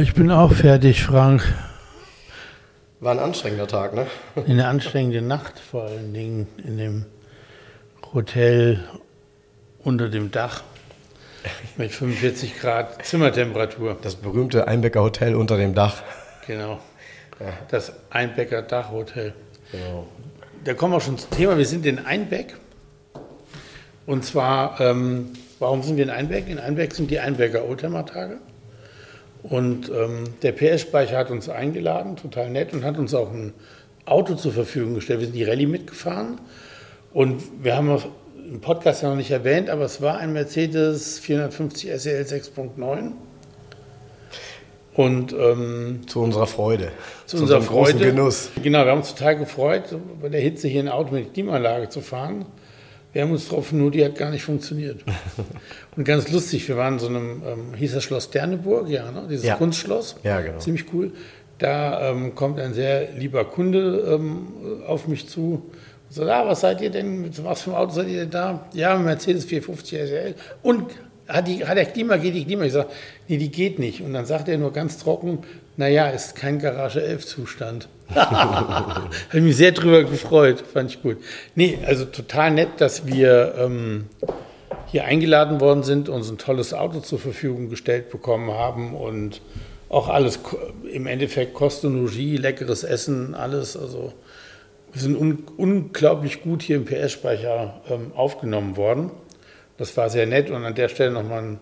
Ich bin auch fertig, Frank. War ein anstrengender Tag, ne? Eine anstrengende Nacht vor allen Dingen in dem Hotel unter dem Dach mit 45 Grad Zimmertemperatur. Das berühmte Einbecker Hotel unter dem Dach. Genau. Das Einbecker Dachhotel. Genau. Da kommen wir schon zum Thema. Wir sind in Einbeck. Und zwar, ähm, warum sind wir in Einbeck? In Einbeck sind die Einbecker Oldtimer-Tage. Und ähm, der PS-Speicher hat uns eingeladen, total nett, und hat uns auch ein Auto zur Verfügung gestellt. Wir sind die Rallye mitgefahren. Und wir haben im Podcast ja noch nicht erwähnt, aber es war ein Mercedes 450 SEL 6.9. Und ähm, Zu unserer Freude. zu unserer unserem großen Freude. Genuss. Genau, wir haben uns total gefreut, bei der Hitze hier ein Auto mit Klimaanlage zu fahren. Wir haben uns darauf nur, die hat gar nicht funktioniert. Und ganz lustig, wir waren in so einem, ähm, hieß das Schloss Derneburg, ja, ne? dieses Ja. Kunstschloss. Ja, genau. Ziemlich cool. Da ähm, kommt ein sehr lieber Kunde ähm, auf mich zu und sagt, ah, was seid ihr denn, mit was für einem Auto seid ihr denn da? Ja, Mercedes 450 SL. Und hat, die, hat der Klima, geht die Klima? Ich sage, nee, die geht nicht. Und dann sagt er nur ganz trocken, naja, ist kein Garage 11 Zustand. Habe ich mich sehr drüber gefreut, fand ich gut. Nee, also total nett, dass wir ähm, hier eingeladen worden sind, uns ein tolles Auto zur Verfügung gestellt bekommen haben und auch alles im Endeffekt Kostenlogie, leckeres Essen, alles. Also wir sind un unglaublich gut hier im PS-Speicher ähm, aufgenommen worden. Das war sehr nett und an der Stelle nochmal ein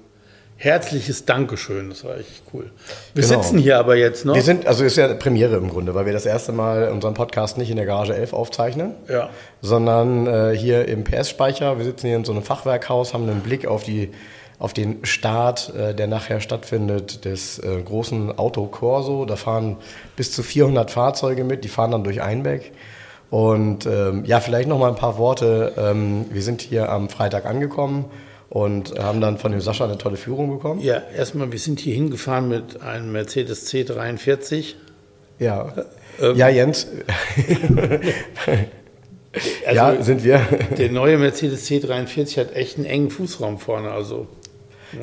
herzliches Dankeschön. Das war echt cool. Wir Genau. sitzen hier aber jetzt noch. Wir sind, also ist ja Premiere im Grunde, weil wir das erste Mal unseren Podcast nicht in der Garage 11 aufzeichnen, ja. sondern äh, hier im PS-Speicher. Wir sitzen hier in so einem Fachwerkhaus, haben einen Blick auf die auf den Start, äh, der nachher stattfindet, des äh, großen Auto Corso. Da fahren bis zu 400 Fahrzeuge mit, die fahren dann durch Einbeck. Und ähm, ja, vielleicht noch mal ein paar Worte. Ähm, wir sind hier am Freitag angekommen und haben dann von dem Sascha eine tolle Führung bekommen. Ja, erstmal, wir sind hier hingefahren mit einem Mercedes C43. Ja, Ähm, ja Jens. Also ja, sind wir. der neue Mercedes C43 hat echt einen engen Fußraum vorne. Also,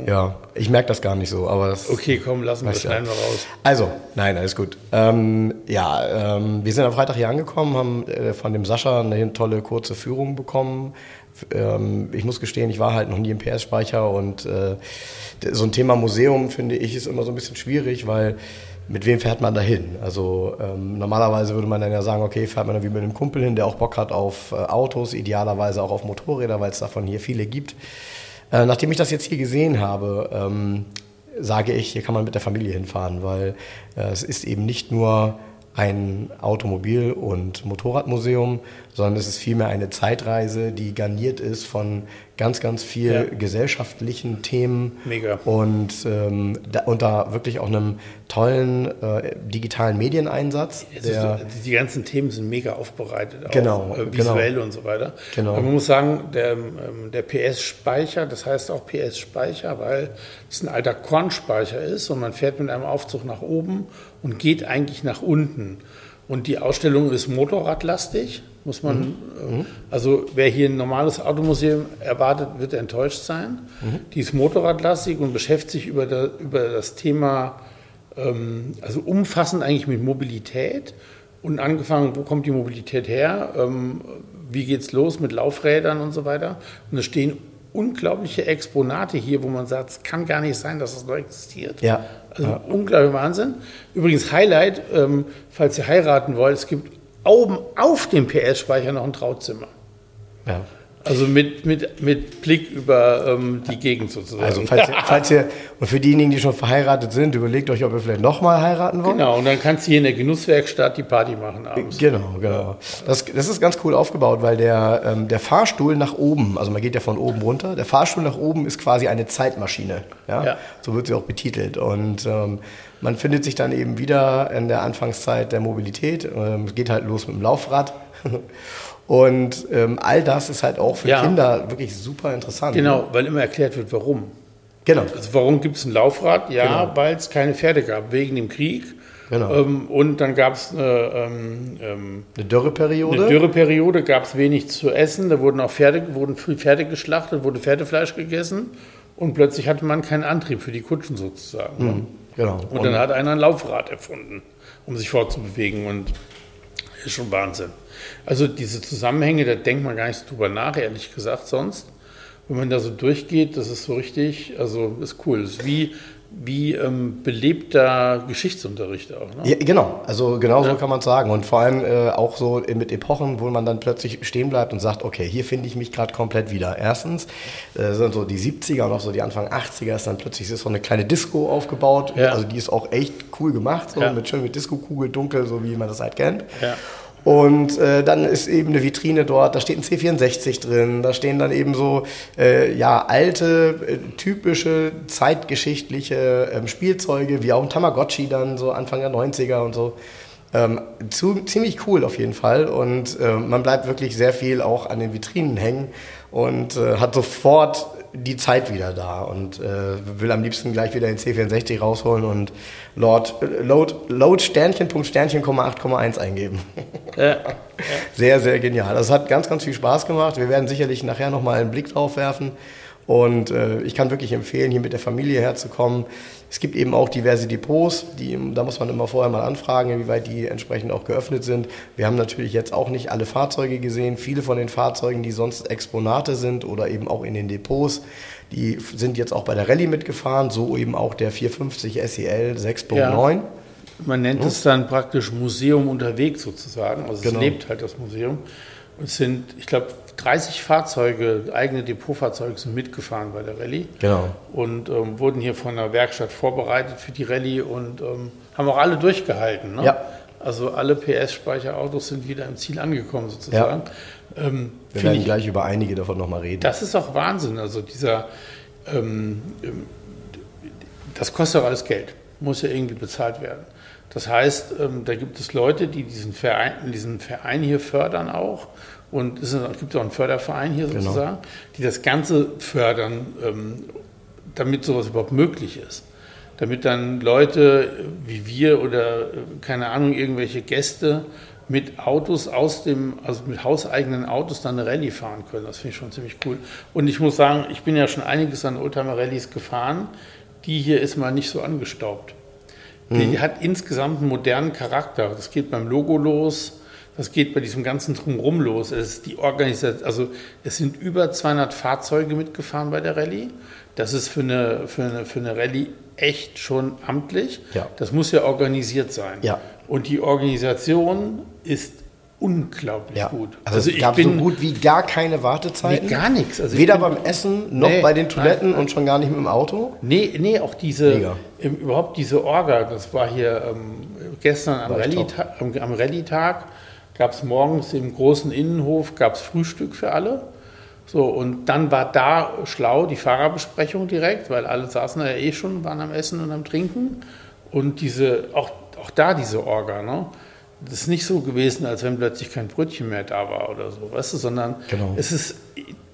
Ja, ich merke das gar nicht so, aber das. okay, komm, lassen wir das ja. schneiden wir raus. Also, nein, alles gut. Ähm, ja, ähm, wir sind am Freitag hier angekommen, haben äh, von dem Sascha eine tolle kurze Führung bekommen. Ähm, ich muss gestehen, ich war halt noch nie im PS-Speicher und äh, so ein Thema Museum finde ich ist immer so ein bisschen schwierig, weil mit wem fährt man da hin? Also ähm, normalerweise würde man dann ja sagen, okay, fährt man da wie mit einem Kumpel hin, der auch Bock hat auf äh, Autos, idealerweise auch auf Motorräder, weil es davon hier viele gibt. Äh, nachdem ich das jetzt hier gesehen habe, ähm, sage ich, hier kann man mit der Familie hinfahren, weil äh, es ist eben nicht nur ein Automobil- und Motorradmuseum, sondern es ist vielmehr eine Zeitreise, die garniert ist von ganz, ganz viel Ja. gesellschaftlichen Themen Mega. und ähm, da, unter wirklich auch einem tollen äh, digitalen Medieneinsatz. Ist, Der, so- die ganzen Themen sind mega aufbereitet, auch Genau, äh, visuell und so weiter. Genau. Aber man muss sagen, der, ähm, der PS-Speicher, das heißt auch PS-Speicher, weil es ein alter Kornspeicher ist und man fährt mit einem Aufzug nach oben und geht eigentlich nach unten. Und die Ausstellung ist motorradlastig, muss man, äh, also wer hier ein normales Automuseum erwartet, wird enttäuscht sein. Die ist motorradlastig und beschäftigt sich über, der, über das Thema ähm, also umfassend eigentlich mit Mobilität und angefangen, wo kommt die Mobilität her, ähm, wie geht's los mit Laufrädern und so weiter. Und es stehen unglaubliche Exponate hier, wo man sagt, es kann gar nicht sein, dass das noch existiert. Ja. Also unglaublicher Wahnsinn. Übrigens Highlight, ähm, falls ihr heiraten wollt, es gibt oben auf dem PS-Speicher noch ein Trauzimmer. ja. Also mit, mit, mit Blick über ähm, die Gegend sozusagen. Also falls ihr, falls ihr, und für diejenigen, die schon verheiratet sind, überlegt euch, ob ihr vielleicht nochmal heiraten wollt. Genau, und dann kannst du hier in der Genusswerkstatt die Party machen abends. Genau, genau. Das, das ist ganz cool aufgebaut, weil der, ähm, der Fahrstuhl nach oben, also man geht ja von oben runter, der Fahrstuhl nach oben ist quasi eine Zeitmaschine. Ja? Ja. So wird sie auch betitelt. Und ähm, man findet sich dann eben wieder in der Anfangszeit der Mobilität. Ähm, es geht halt los mit dem Laufrad. Und ähm, all das ist halt auch für Ja. Kinder wirklich super interessant. Genau, weil immer erklärt wird, warum. Genau. Also warum gibt es ein Laufrad? Ja, Genau. weil es keine Pferde gab, wegen dem Krieg. Genau. Ähm, und dann gab es eine, ähm, ähm, Eine Dürreperiode. eine Dürreperiode, gab es wenig zu essen. Da wurden auch Pferde, wurden früh Pferde geschlachtet, wurde Pferdefleisch gegessen. Und plötzlich hatte man keinen Antrieb für die Kutschen sozusagen. ne? Genau. Und dann hat einer ein Laufrad erfunden, um sich fortzubewegen. Und ist schon Wahnsinn. Also diese Zusammenhänge, da denkt man gar nicht drüber nach, ehrlich gesagt, sonst. Wenn man da so durchgeht, das ist so richtig, also ist cool. Das ist wie, wie ähm, belebter Geschichtsunterricht auch. Ne? Ja, genau, also genau so kann man es sagen. Und vor allem äh, auch so mit Epochen, wo man dann plötzlich stehen bleibt und sagt, okay, hier finde ich mich gerade komplett wieder. Erstens äh, sind so die 70er und auch so die Anfang 80er ist dann plötzlich ist so eine kleine Disco aufgebaut. Ja. Also die ist auch echt cool gemacht, so Ja. mit schön mit Disco-Kugel, dunkel, so wie man das halt kennt. Und äh, dann ist eben eine Vitrine dort, da steht ein C64 drin, da stehen dann eben so äh, ja, alte, äh, typische, zeitgeschichtliche ähm, Spielzeuge, wie auch ein Tamagotchi dann so Anfang der 90er und so. Ähm, zu, ziemlich cool auf jeden Fall und äh, man bleibt wirklich sehr viel auch an den Vitrinen hängen und äh, hat sofort die Zeit wieder da und äh, will am liebsten gleich wieder den C64 rausholen und Lord, äh, Load, Load Sternchen, Punkt Sternchen, 8,1 eingeben. Ja. Sehr, sehr genial. Das hat ganz, ganz viel Spaß gemacht. Wir werden sicherlich nachher nochmal einen Blick drauf werfen. Und äh, ich kann wirklich empfehlen, hier mit der Familie herzukommen. Es gibt eben auch diverse Depots, die, da muss man immer vorher mal anfragen, inwieweit die entsprechend auch geöffnet sind. Wir haben natürlich jetzt auch nicht alle Fahrzeuge gesehen. Viele von den Fahrzeugen, die sonst Exponate sind oder eben auch in den Depots, die sind jetzt auch bei der Rallye mitgefahren, so eben auch der 450 SEL 6.9. Ja. Man nennt es dann praktisch Museum unterwegs sozusagen. Also Genau. es lebt halt das Museum. Es sind, ich glaube, 30 Fahrzeuge, eigene Depotfahrzeuge sind mitgefahren bei der Rallye. Genau. Und ähm, wurden hier von der Werkstatt vorbereitet für die Rallye und ähm, haben auch alle durchgehalten. Ne? Ja. Also alle PS-Speicherautos sind wieder im Ziel angekommen sozusagen. Ähm, Wir werden ich, gleich über einige davon nochmal reden. das ist auch Wahnsinn. Also dieser, ähm, ähm, das kostet auch alles Geld, muss ja irgendwie bezahlt werden. Das heißt, ähm, da gibt es Leute, die diesen Verein, diesen Verein hier fördern auch. Und es gibt auch einen Förderverein hier Genau. sozusagen, die das Ganze fördern, ähm, damit sowas überhaupt möglich ist. Damit dann Leute wie wir oder äh, keine Ahnung, irgendwelche Gäste mit Autos aus dem, also mit hauseigenen Autos dann eine Rallye fahren können. Das finde ich schon ziemlich cool. Und ich muss sagen, ich bin ja schon einiges an Oldtimer-Rallyes gefahren. Die hier ist mal nicht so angestaubt. Die hat insgesamt einen modernen Charakter. Das geht beim Logo los, das geht bei diesem ganzen Drumherum los. Es die Organisation, also es sind über 200 Fahrzeuge mitgefahren bei der Rallye. Das ist für eine, für eine, für eine Rallye echt schon amtlich. Ja. Das muss ja organisiert sein. Ja. Und die Organisation ist unglaublich Ja. gut. Also, es gab so gut wie gar keine Wartezeiten. Nee, gar nichts. Also Weder beim Essen noch Nee, bei den Toiletten nein, nein. und schon gar nicht mit dem Auto. Nee, nee, auch diese, im, überhaupt diese Orga, das war hier ähm, gestern am Rallye-Tag, gab es morgens im großen Innenhof, gab es Frühstück für alle. So, und dann war da schlau die Fahrerbesprechung direkt, weil alle saßen da ja eh schon, waren am Essen und am Trinken. Und diese, auch, auch da diese Orga, ne? Das ist nicht so gewesen, als wenn plötzlich kein Brötchen mehr da war oder so, weißt du, sondern Genau. es ist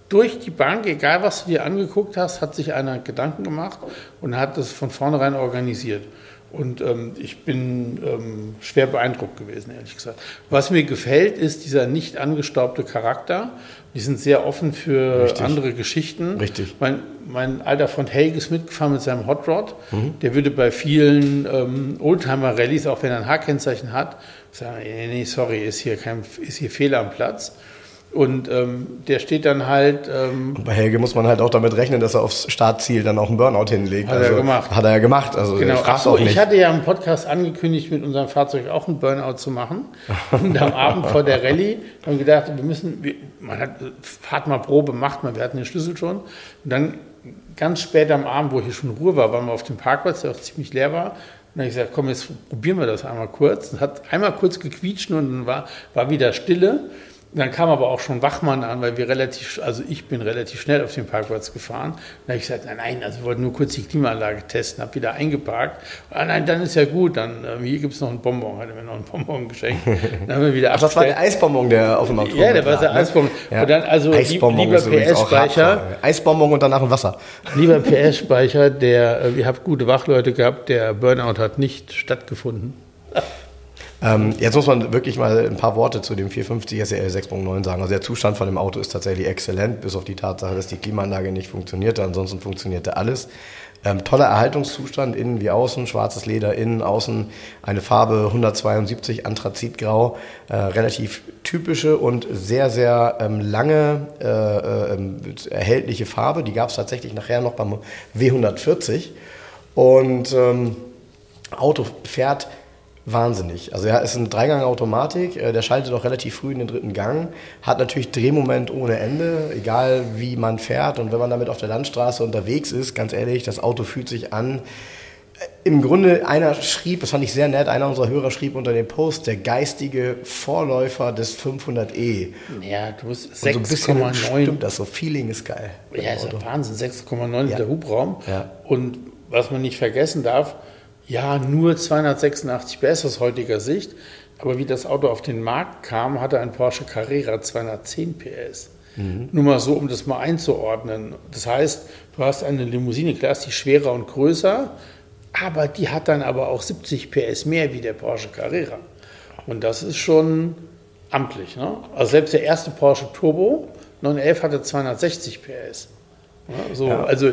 durch die Bank, egal was du dir angeguckt hast, hat sich einer Gedanken gemacht und hat das von vornherein organisiert. Und ähm, ich bin ähm, schwer beeindruckt gewesen, ehrlich gesagt. Was mir gefällt, ist dieser nicht angestaubte Charakter. Die sind sehr offen für Richtig. andere Geschichten. Richtig. Mein, mein alter Freund Helge ist mitgefahren mit seinem Hot Rod. Der würde bei vielen ähm, Oldtimer-Rallyes, auch wenn er ein H-Kennzeichen hat, sagen, nee, nee, sorry, ist hier, kein, ist hier Fehler am Platz. Und ähm, der steht dann halt. Ähm, und bei Helge muss man halt auch damit rechnen, dass er aufs Startziel dann auch einen Burnout hinlegt. Hat also, er gemacht. Hat er ja gemacht. Also genau. Achso, ich hatte ja im Podcast angekündigt, mit unserem Fahrzeug auch einen Burnout zu machen. Und am Abend vor der Rallye haben wir gedacht, wir müssen, wir, man hat Fahrtmalprobe macht man, wir hatten den Schlüssel schon. Und dann ganz spät am Abend, wo hier schon Ruhe war, waren wir auf dem Parkplatz, der auch ziemlich leer war. Und dann habe ich gesagt, komm, jetzt probieren wir das einmal kurz. Und hat einmal kurz gequietscht und dann war, war wieder Stille. Dann kam aber auch schon Wachmann an, weil wir relativ, also ich bin relativ schnell auf den Parkplatz gefahren. Dann habe ich gesagt, nein, nein, also wir wollten nur kurz die Klimaanlage testen, habe wieder eingeparkt. Ah, nein, dann ist ja gut, dann äh, hier gibt es noch einen Bonbon, hat er mir noch einen Bonbon geschenkt. Dann haben wir wieder Ach, das war der Eisbonbon, der auf dem Auto Ja, der war der ne? Eisbonbon. Ja. Und dann also Eisbonbon lieber PS-Speicher. Eisbonbon und danach ein Wasser. Lieber PS-Speicher, der, äh, ihr habt gute Wachleute gehabt, der Burnout hat nicht stattgefunden. Ähm, jetzt muss man wirklich mal ein paar Worte zu dem 450 SEL 6.9 sagen. Also der Zustand von dem Auto ist tatsächlich exzellent, bis auf die Tatsache, dass die Klimaanlage nicht funktionierte. Ansonsten funktionierte alles. Ähm, toller Erhaltungszustand, innen wie außen, schwarzes Leder, innen, außen eine Farbe 172, Anthrazitgrau, äh, relativ typische und sehr, sehr ähm, lange äh, äh, erhältliche Farbe. Die gab es tatsächlich nachher noch beim W140. Und ähm, Auto fährt wahnsinnig. Also er ist eine Dreigang-Automatik, äh, der schaltet auch relativ früh in den dritten Gang, hat natürlich Drehmoment ohne Ende, egal wie man fährt. Und wenn man damit auf der Landstraße unterwegs ist, ganz ehrlich, das Auto fühlt sich an. Im Grunde, einer schrieb, das fand ich sehr nett, einer unserer Hörer schrieb unter dem Post, der geistige Vorläufer des 500e. Ja, du bist Und so ein bisschen 6,9. stimmt das so. Feeling ist geil. Ja, ist ja Wahnsinn, 6,9 Liter Hubraum. Ja. Und was man nicht vergessen darf, ja, nur 286 PS aus heutiger Sicht, aber wie das Auto auf den Markt kam, hatte ein Porsche Carrera 210 PS. Nur mal so, um das mal einzuordnen. Das heißt, du hast eine Limousine, klar ist die schwerer und größer, aber die hat dann aber auch 70 PS mehr wie der Porsche Carrera. Und das ist schon amtlich. Ne? Also selbst der erste Porsche Turbo 911 hatte 260 PS. Ja, so, Ja. Also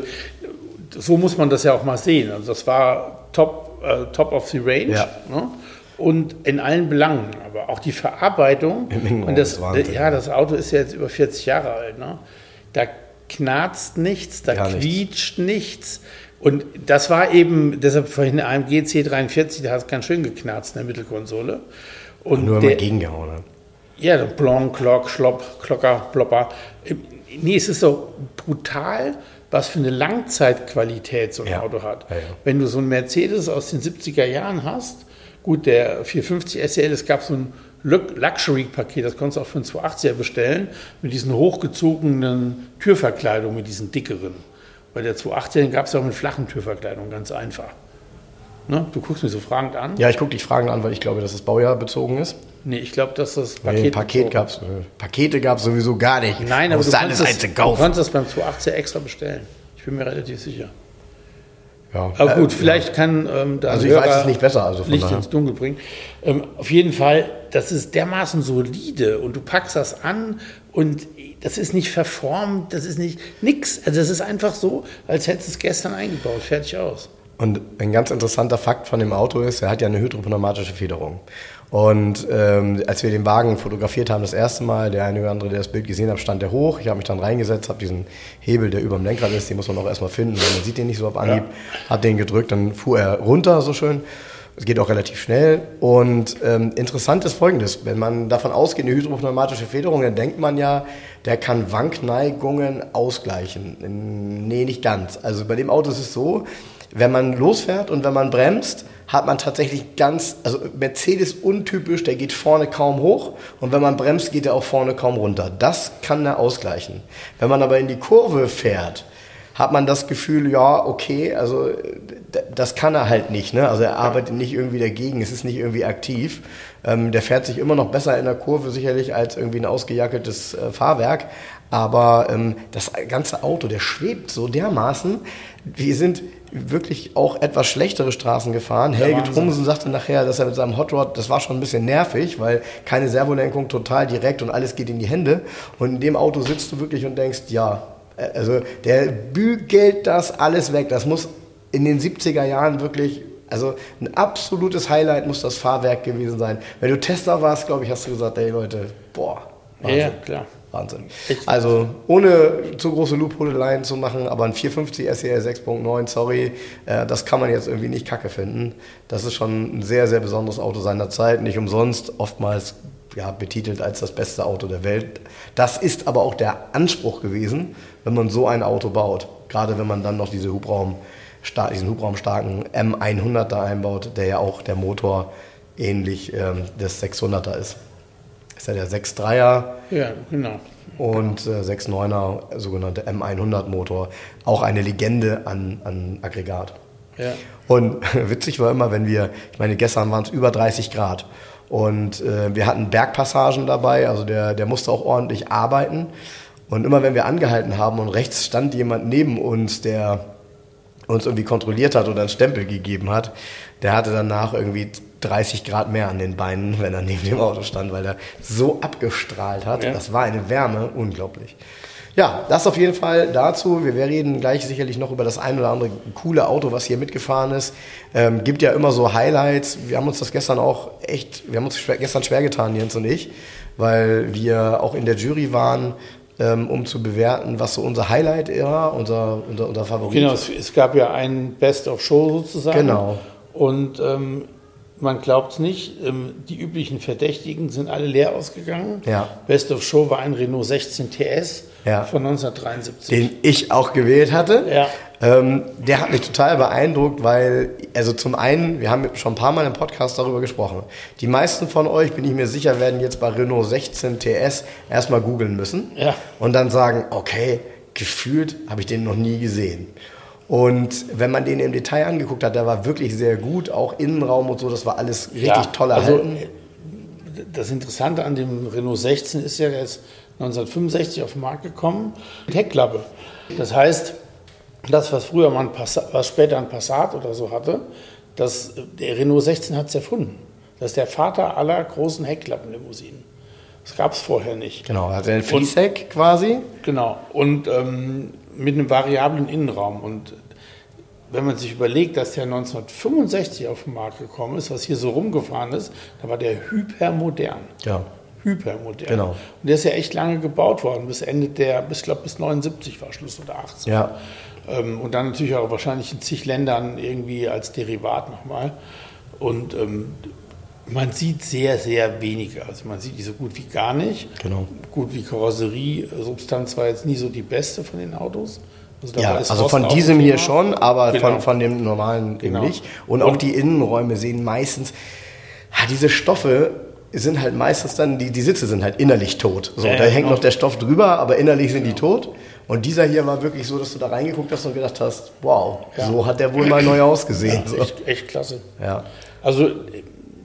so muss man das ja auch mal sehen. Also das war top, äh, top of the range. Ja. Ne? Und in allen Belangen. Aber auch die Verarbeitung. Und das, ja, das Auto ist ja jetzt über 40 Jahre alt. Ne? Da knarzt nichts, da Gar nichts. quietscht nichts. Und das war eben, deshalb vorhin AMG C43, der hat ganz schön geknarzt in der Mittelkonsole. Und Nur der, man gegengehauen hat. ja, der Blon, Klock, Schlopp, Klocker, Plopper. Nee, es ist so brutal, was für eine Langzeitqualität so ein Ja. Auto hat. Ja, ja. Wenn du so einen Mercedes aus den 70er Jahren hast, gut, der 450 SEL, es gab so ein Lu- Luxury-Paket, das konntest du auch für einen 280er bestellen, mit diesen hochgezogenen Türverkleidungen, mit diesen dickeren. Bei der 280er gab es auch mit flachen Türverkleidungen, ganz einfach. Ne? Du guckst mich so fragend an. Ja, ich gucke dich Fragen an, weil ich glaube, dass es Baujahr bezogen ist. Nee, ich glaube, dass das Nee, Paket. Paket bezogen- gab's, äh, Pakete gab es sowieso gar nicht. Nein, aber Musst du alles einzeln es, du kaufen. kannst das beim 280 extra bestellen. Ich bin mir relativ sicher. Ja. Aber gut, Äh, vielleicht kann ähm, da Also ich weiß Hörer es nicht besser, also von Licht daher. ins Dunkel bringen. Ähm, auf jeden Fall, das ist dermaßen solide und du packst das an und das ist nicht verformt, das ist nicht nix. Also das ist einfach so, als hättest du es gestern eingebaut, fertig aus. Und ein ganz interessanter Fakt von dem Auto ist, er hat ja eine hydropneumatische Federung. Und ähm, als wir den Wagen fotografiert haben, das erste Mal, der eine oder andere, der das Bild gesehen hat, stand der hoch. Ich habe mich dann reingesetzt, habe diesen Hebel, der über dem Lenkrad ist, den muss man auch erstmal finden, weil man sieht den nicht so auf Anhieb. Hat den gedrückt, dann fuhr er runter, so schön. Es geht auch relativ schnell. Und ähm, interessant ist Folgendes, wenn man davon ausgeht, eine hydropneumatische Federung, dann denkt man ja, der kann Wankneigungen ausgleichen. Nee, nicht ganz. Also bei dem Auto ist es so, wenn man losfährt und wenn man bremst, hat man tatsächlich ganz, also Mercedes untypisch, der geht vorne kaum hoch und wenn man bremst, geht er auch vorne kaum runter. Das kann er ausgleichen. Wenn man aber in die Kurve fährt, hat man das Gefühl, ja, okay, also das kann er halt nicht. Ne? Also er arbeitet nicht irgendwie dagegen, es ist nicht irgendwie aktiv. Ähm, der fährt sich immer noch besser in der Kurve sicherlich als irgendwie ein ausgejackeltes äh, Fahrwerk. Aber ähm, das ganze Auto, der schwebt so dermaßen. Wir sind wirklich auch etwas schlechtere Straßen gefahren. Helge Wahnsinn. Trumsen sagte nachher, dass er mit seinem Hot Rod, das war schon ein bisschen nervig, weil keine Servolenkung total direkt und alles geht in die Hände. Und in dem Auto sitzt du wirklich und denkst, ja, äh, also der bügelt das alles weg. Das muss in den 70er Jahren wirklich, also ein absolutes Highlight muss das Fahrwerk gewesen sein. Wenn du Tester warst, glaube ich, hast du gesagt, ey Leute, boah, Ja, ja, klar. Wahnsinn. Also ohne zu große Loophole-Line zu machen, aber ein 450 SEL 6.9, sorry, äh, das kann man jetzt irgendwie nicht kacke finden. Das ist schon ein sehr, sehr besonderes Auto seiner Zeit. Nicht umsonst, oftmals ja, betitelt als das beste Auto der Welt. Das ist aber auch der Anspruch gewesen, wenn man so ein Auto baut. Gerade wenn man dann noch diese Hubraum, diesen hubraumstarken M100 da einbaut, der ja auch der Motor ähnlich ähm, des 600er ist. Ist ja der 6.3er. Ja, genau. Und äh, 6.9er, sogenannte M100 Motor. Auch eine Legende an, an Aggregat. Ja. Und witzig war immer, wenn wir, ich meine, gestern waren es über 30 Grad. Und äh, wir hatten Bergpassagen dabei, also der, der musste auch ordentlich arbeiten. Und immer wenn wir angehalten haben und rechts stand jemand neben uns, der uns irgendwie kontrolliert hat oder einen Stempel gegeben hat, der hatte danach irgendwie 30 Grad mehr an den Beinen, wenn er neben dem Auto stand, weil er so abgestrahlt hat. Ja. Das war eine Wärme, unglaublich. Ja, das auf jeden Fall dazu. Wir reden gleich sicherlich noch über das ein oder andere coole Auto, was hier mitgefahren ist. Ähm, gibt ja immer so Highlights. Wir haben uns das gestern auch echt, wir haben uns schwer, gestern schwer getan, Jens und ich, weil wir auch in der Jury waren, ähm, um zu bewerten, was so unser Highlight war, unser, unser, unser Favorit. Genau, es, es gab ja ein Best of Show sozusagen. Genau. Und ähm, man glaubt es nicht, ähm, die üblichen Verdächtigen sind alle leer ausgegangen. Ja. Best of Show war ein Renault 16 TS ja. von 1973. Den ich auch gewählt hatte. Ja. Ähm, der hat mich total beeindruckt, weil, also zum einen, wir haben schon ein paar Mal im Podcast darüber gesprochen. Die meisten von euch, bin ich mir sicher, werden jetzt bei Renault 16 TS erstmal googeln müssen ja. und dann sagen, okay, gefühlt habe ich den noch nie gesehen. Und wenn man den im Detail angeguckt hat, der war wirklich sehr gut, auch Innenraum und so, das war alles richtig ja, toll also, erhalten. Also, das Interessante an dem Renault 16 ist ja, der ist 1965 auf den Markt gekommen, mit Heckklappe. Das heißt, das, was früher mal ein Passat, was später ein Passat oder so hatte, das, der Renault 16 hat es erfunden. Das ist der Vater aller großen Heckklappenlimousinen. Das gab es vorher nicht. Genau, er hatte ein Fließheck quasi. Genau, und ähm, mit einem variablen Innenraum. Und wenn man sich überlegt, dass der 1965 auf den Markt gekommen ist, was hier so rumgefahren ist, da war der hypermodern. Ja. Hypermodern. Genau. Und der ist ja echt lange gebaut worden, bis Ende der, bis, glaube bis 79 war Schluss oder 80. Ja. Ähm, und dann natürlich auch wahrscheinlich in zig Ländern irgendwie als Derivat nochmal. Und ähm, man sieht sehr, sehr wenige. Also man sieht die so gut wie gar nicht. Genau. Gut wie Karosseriesubstanz war jetzt nie so die beste von den Autos. Also, ja, also von diesem hier schon, aber genau. von, von dem normalen genau. nicht. Und, Und auch die Innenräume sehen meistens, ja, diese Stoffe sind halt meistens dann, die, die Sitze sind halt innerlich tot. So, ja, da hängt genau. noch der Stoff drüber, aber innerlich sind die genau. tot. Und dieser hier war wirklich so, dass du da reingeguckt hast und gedacht hast, wow, ja. so hat der wohl mal neu ausgesehen. Ja, echt, echt, klasse. Ja. Also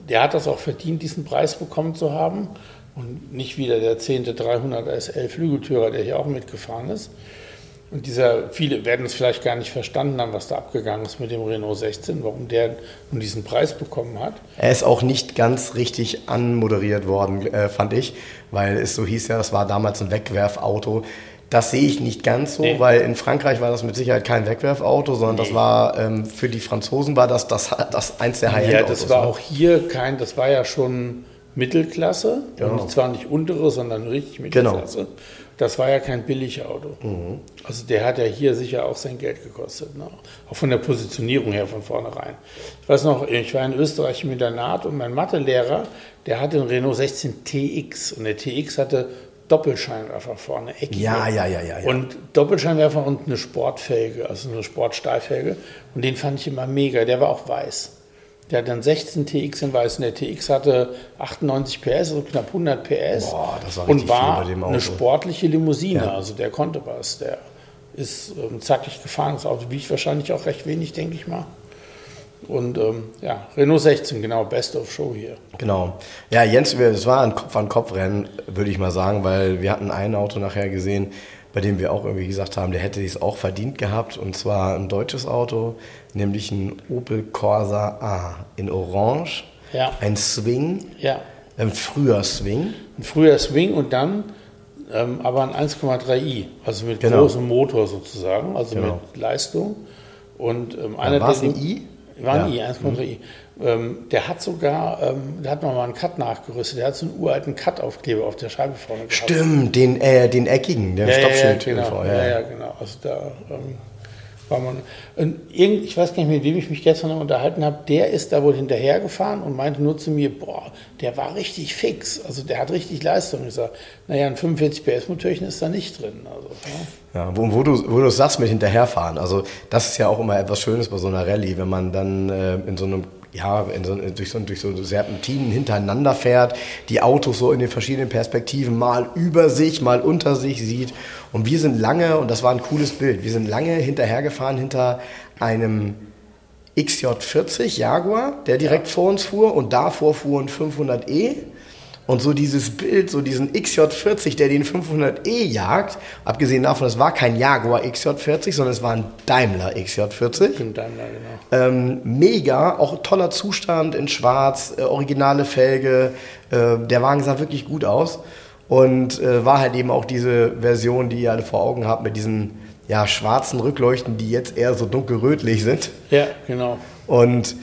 der hat das auch verdient, diesen Preis bekommen zu haben. Und nicht wieder der 10. 300 SL Flügeltürer, der hier auch mitgefahren ist. Und dieser, viele werden es vielleicht gar nicht verstanden haben, was da abgegangen ist mit dem Renault 16, warum der nun diesen Preis bekommen hat. Er ist auch nicht ganz richtig anmoderiert worden, äh, fand ich, weil es so hieß ja, das war damals ein Wegwerfauto. Das sehe ich nicht ganz so, nee. weil in Frankreich war das mit Sicherheit kein Wegwerfauto, sondern nee. das war ähm, für die Franzosen war das, das, das eins der High-End. Ja, das war ne? auch hier kein, das war ja schon Mittelklasse, genau. und zwar nicht untere, sondern richtig genau. Mittelklasse. Genau. Das war ja kein Billigauto. Mhm. Also der hat ja hier sicher auch sein Geld gekostet. Ne? Auch von der Positionierung her von vornherein. Ich weiß noch, ich war in Österreich im Internat und mein Mathelehrer, der hatte einen Renault 16 TX und der TX hatte Doppelscheinwerfer vorne, eckig. Ja, ja, ja, ja, ja. Und Doppelscheinwerfer und eine Sportfelge, also eine Sportstahlfelge. Und den fand ich immer mega. Der war auch weiß. Der hat dann 16 TX in weiß und der TX hatte 98 PS, also knapp 100 PS. Boah, das war und war eine sportliche Limousine. Ja. Also der konnte was. Der ist ähm, zackig gefahren. Das Auto wiegt wahrscheinlich auch recht wenig, denke ich mal. Und ähm, ja, Renault 16, genau, Best of Show hier. Genau. Ja, Jens, es war ein Kopf-an-Kopf-Rennen, würde ich mal sagen, weil wir hatten ein Auto nachher gesehen, bei dem wir auch irgendwie gesagt haben, der hätte es auch verdient gehabt. Und zwar ein deutsches Auto, nämlich ein Opel Corsa A in Orange. Ja. Ein Swing. Ja. Ein früher Swing. Ein früher Swing und dann ähm, aber ein 1,3i, also mit genau. großem Motor sozusagen, also genau. mit Leistung. Und ähm, einer war es ein I? War nie 1,3i. Ähm, der hat sogar, ähm, der hat nochmal einen Cut nachgerüstet. Der hat so einen uralten Cut-Aufkleber auf der Scheibe vorne gehabt. Stimmt, den, äh, den eckigen, der Ja, ja, ja, Stoppschild. genau. ja. Ja, ja, genau. Also da ähm, man. Und irgend, ich weiß gar nicht, mit wem ich mich gestern noch unterhalten habe, der ist da wohl hinterhergefahren und meinte nur zu mir, boah, der war richtig fix. Also der hat richtig Leistung. Ich sage, naja, ein 45 PS Motörchen ist da nicht drin. Also, ja. Ja, wo, wo du, wo du es sagst mit hinterherfahren, also das ist ja auch immer etwas Schönes bei so einer Rallye, wenn man dann äh, in so einem ja, in so, durch, so, durch so Serpentinen hintereinander fährt, die Autos so in den verschiedenen Perspektiven mal über sich, mal unter sich sieht. Und wir sind lange, und das war ein cooles Bild, wir sind lange hinterhergefahren hinter einem XJ40 Jaguar, der direkt vor uns fuhr und davor fuhr ein 500e. Und so dieses Bild, so diesen XJ40, der den 500e jagt, abgesehen davon, es war kein Jaguar XJ40, sondern es war ein Daimler XJ40. Stimmt, Daimler, genau. Ähm, mega, auch toller Zustand in schwarz, äh, originale Felge. Äh, der Wagen sah wirklich gut aus. Und äh, war halt eben auch diese Version, die ihr alle vor Augen habt, mit diesen ja, schwarzen Rückleuchten, die jetzt eher so dunkelrötlich sind. Ja, genau. Und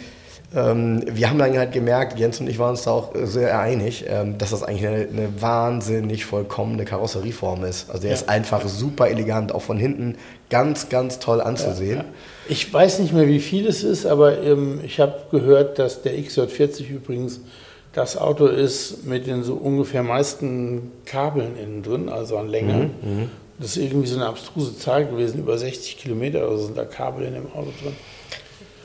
ähm, wir haben dann halt gemerkt, Jens und ich waren uns da auch sehr einig, ähm, dass das eigentlich eine, eine wahnsinnig vollkommene Karosserieform ist. Also der Ja. ist einfach super elegant, auch von hinten ganz, ganz toll anzusehen. Ja. Ich weiß nicht mehr, wie viel es ist, aber ähm, ich habe gehört, dass der XJ40 übrigens das Auto ist mit den so ungefähr meisten Kabeln innen drin, also an Länge. Das ist irgendwie so eine abstruse Zahl gewesen, über 60 Kilometer oder so sind da Kabel in dem Auto drin.